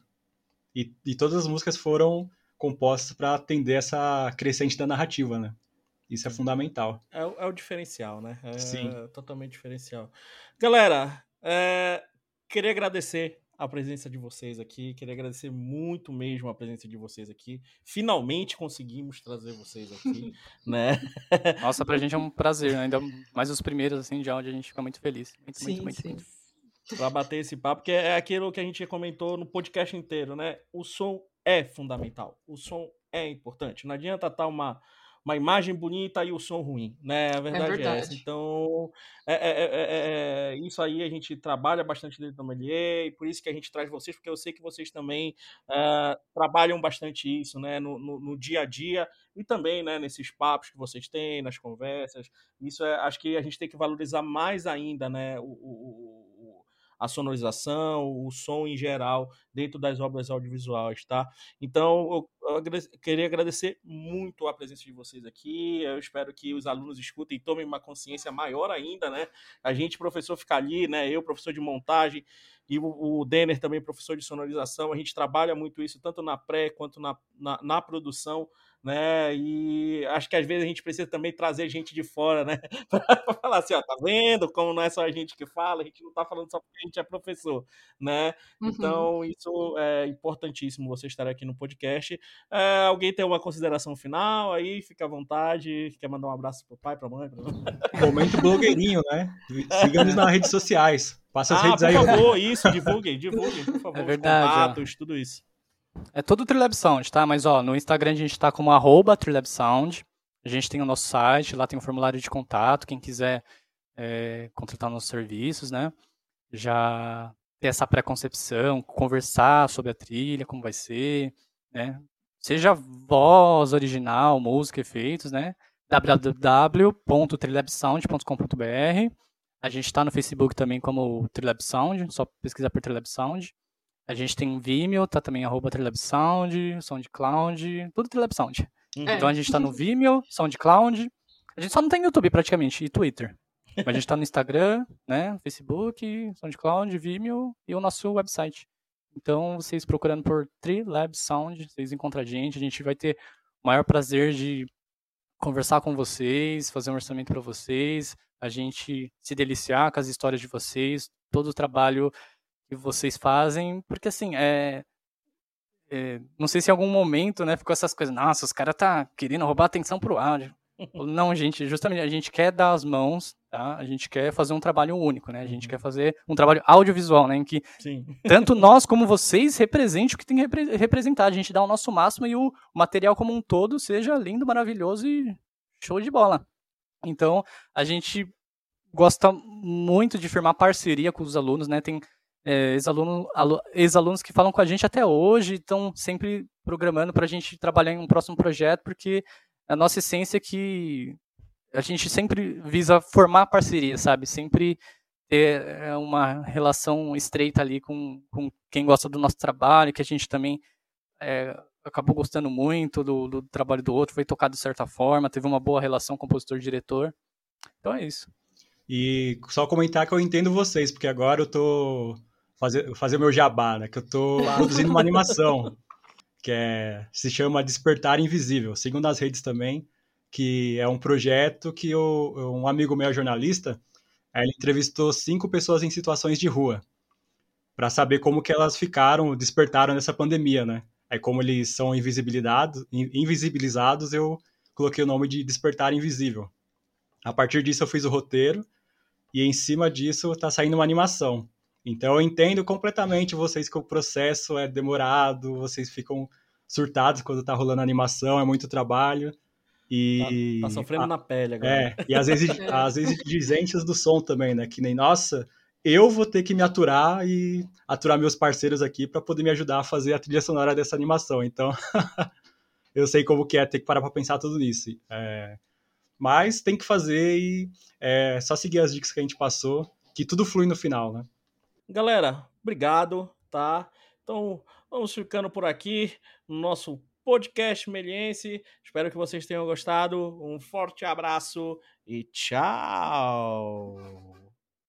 E, e todas as músicas foram compostas para atender essa crescente da narrativa, né? Isso é fundamental. É, é o diferencial, né? É Sim. totalmente diferencial. Galera, é, queria agradecer a presença de vocês aqui. Queria agradecer muito mesmo a presença de vocês aqui. Finalmente conseguimos trazer vocês aqui, *laughs* né? Nossa, pra gente é um prazer, né? ainda mais os primeiros assim de áudio a gente fica muito feliz. Muito, sim, muito, sim. muito. Pra bater esse papo, porque é aquilo que a gente comentou no podcast inteiro, né? O som é fundamental. O som é importante. Não adianta estar tá uma uma imagem bonita e o som ruim, né? A verdade é, verdade. é essa. Então, é, é, é, isso aí a gente trabalha bastante dentro da Melier e por isso que a gente traz vocês, porque eu sei que vocês também trabalham bastante isso, né? No, no, no, dia a dia e também, né? Nesses papos que vocês têm, nas conversas. Isso é, acho que a gente tem que valorizar mais ainda, né? o, o a sonorização, o som em geral dentro das obras audiovisuais, tá? Então, eu, eu queria agradecer muito a presença de vocês aqui. Eu espero que os alunos escutem e tomem uma consciência maior ainda, né? A gente, professor, fica ali, né? Eu, professor de montagem, e o, o Denner também, professor de sonorização. A gente trabalha muito isso, tanto na pré quanto na, na, na produção né? E acho que às vezes a gente precisa também trazer gente de fora, né? *laughs* para falar assim, ó, tá vendo como não é só a gente que fala, a gente não tá falando só porque a gente é professor, né? Uhum. Então, isso é importantíssimo você estar aqui no podcast. É, alguém tem uma consideração final aí? Fica à vontade. Quer mandar um abraço pro pai, pra mãe? Pra... *laughs* Momento blogueirinho, né? Sigamos *laughs* nas redes sociais. Passa as ah, redes por aí. Por favor, isso, divulguem, divulguem, por favor. É verdade. Contatos, tudo isso. É todo Trilab Sound, tá? Mas ó, no Instagram a gente tá como arroba Trilab Sound. A gente tem o nosso site, lá tem um formulário de contato, quem quiser é, contratar nossos serviços, né? Já ter essa pré-concepção, conversar sobre a trilha, como vai ser, né? Seja voz original, música, efeitos, né? www.trilabsound.com.br A gente está no Facebook também como Trilab Sound, só pesquisar por Trilab Sound. A gente tem Vimeo, tá também arroba Trilabsound, SoundCloud, tudo Trilabsound. Uhum. Então a gente tá no Vimeo, SoundCloud. A gente só não tem YouTube praticamente e Twitter. Mas a gente tá no Instagram, né? Facebook, SoundCloud, Vimeo e o nosso website. Então, vocês procurando por Trilab Sound, vocês encontram a gente. A gente vai ter o maior prazer de conversar com vocês, fazer um orçamento para vocês, a gente se deliciar com as histórias de vocês, todo o trabalho que vocês fazem, porque assim, é, é, não sei se em algum momento, né, ficou essas coisas, nossa, os caras tá querendo roubar atenção pro áudio. *laughs* Não, gente, justamente a gente quer dar as mãos, tá? A gente quer fazer um trabalho único, né? A gente uhum. quer fazer um trabalho audiovisual, né? Em que Sim. tanto *laughs* nós como vocês representem o que tem que repre representar. A gente dá o nosso máximo e o material como um todo seja lindo, maravilhoso e show de bola. Então, a gente gosta muito de firmar parceria com os alunos, né? Tem é, ex-alunos ex que falam com a gente até hoje, estão sempre programando para a gente trabalhar em um próximo projeto, porque a nossa essência é que a gente sempre visa formar parceria, sabe? Sempre ter é, uma relação estreita ali com, com quem gosta do nosso trabalho, que a gente também é, acabou gostando muito do, do, trabalho do outro, foi tocado de certa forma, teve uma boa relação compositor-diretor. Então é isso. E só comentar que eu entendo vocês, porque agora eu tô fazer fazer o meu jabá, né? Que eu tô produzindo uma animação que é, se chama Despertar Invisível. Sigam nas redes também, que é um projeto que eu, um amigo meu é jornalista, ele entrevistou cinco pessoas em situações de rua para saber como que elas ficaram, despertaram nessa pandemia, né? Aí como eles são invisibilizados, invisibilizados, eu coloquei o nome de Despertar Invisível. A partir disso eu fiz o roteiro e em cima disso está saindo uma animação. Então eu entendo completamente vocês que o processo é demorado, vocês ficam surtados quando tá rolando animação, é muito trabalho. E tá, tá sofrendo a, na pele agora. É, e às vezes *laughs* as exigências do som também, né? Que nem, nossa, eu vou ter que me aturar e aturar meus parceiros aqui para poder me ajudar a fazer a trilha sonora dessa animação. Então, *laughs* eu sei como que é ter que parar para pensar tudo nisso. É, mas tem que fazer e é, só seguir as dicas que a gente passou, que tudo flui no final, né? Galera, obrigado, tá? Então, vamos ficando por aqui no nosso podcast meliense. Espero que vocês tenham gostado. Um forte abraço e tchau!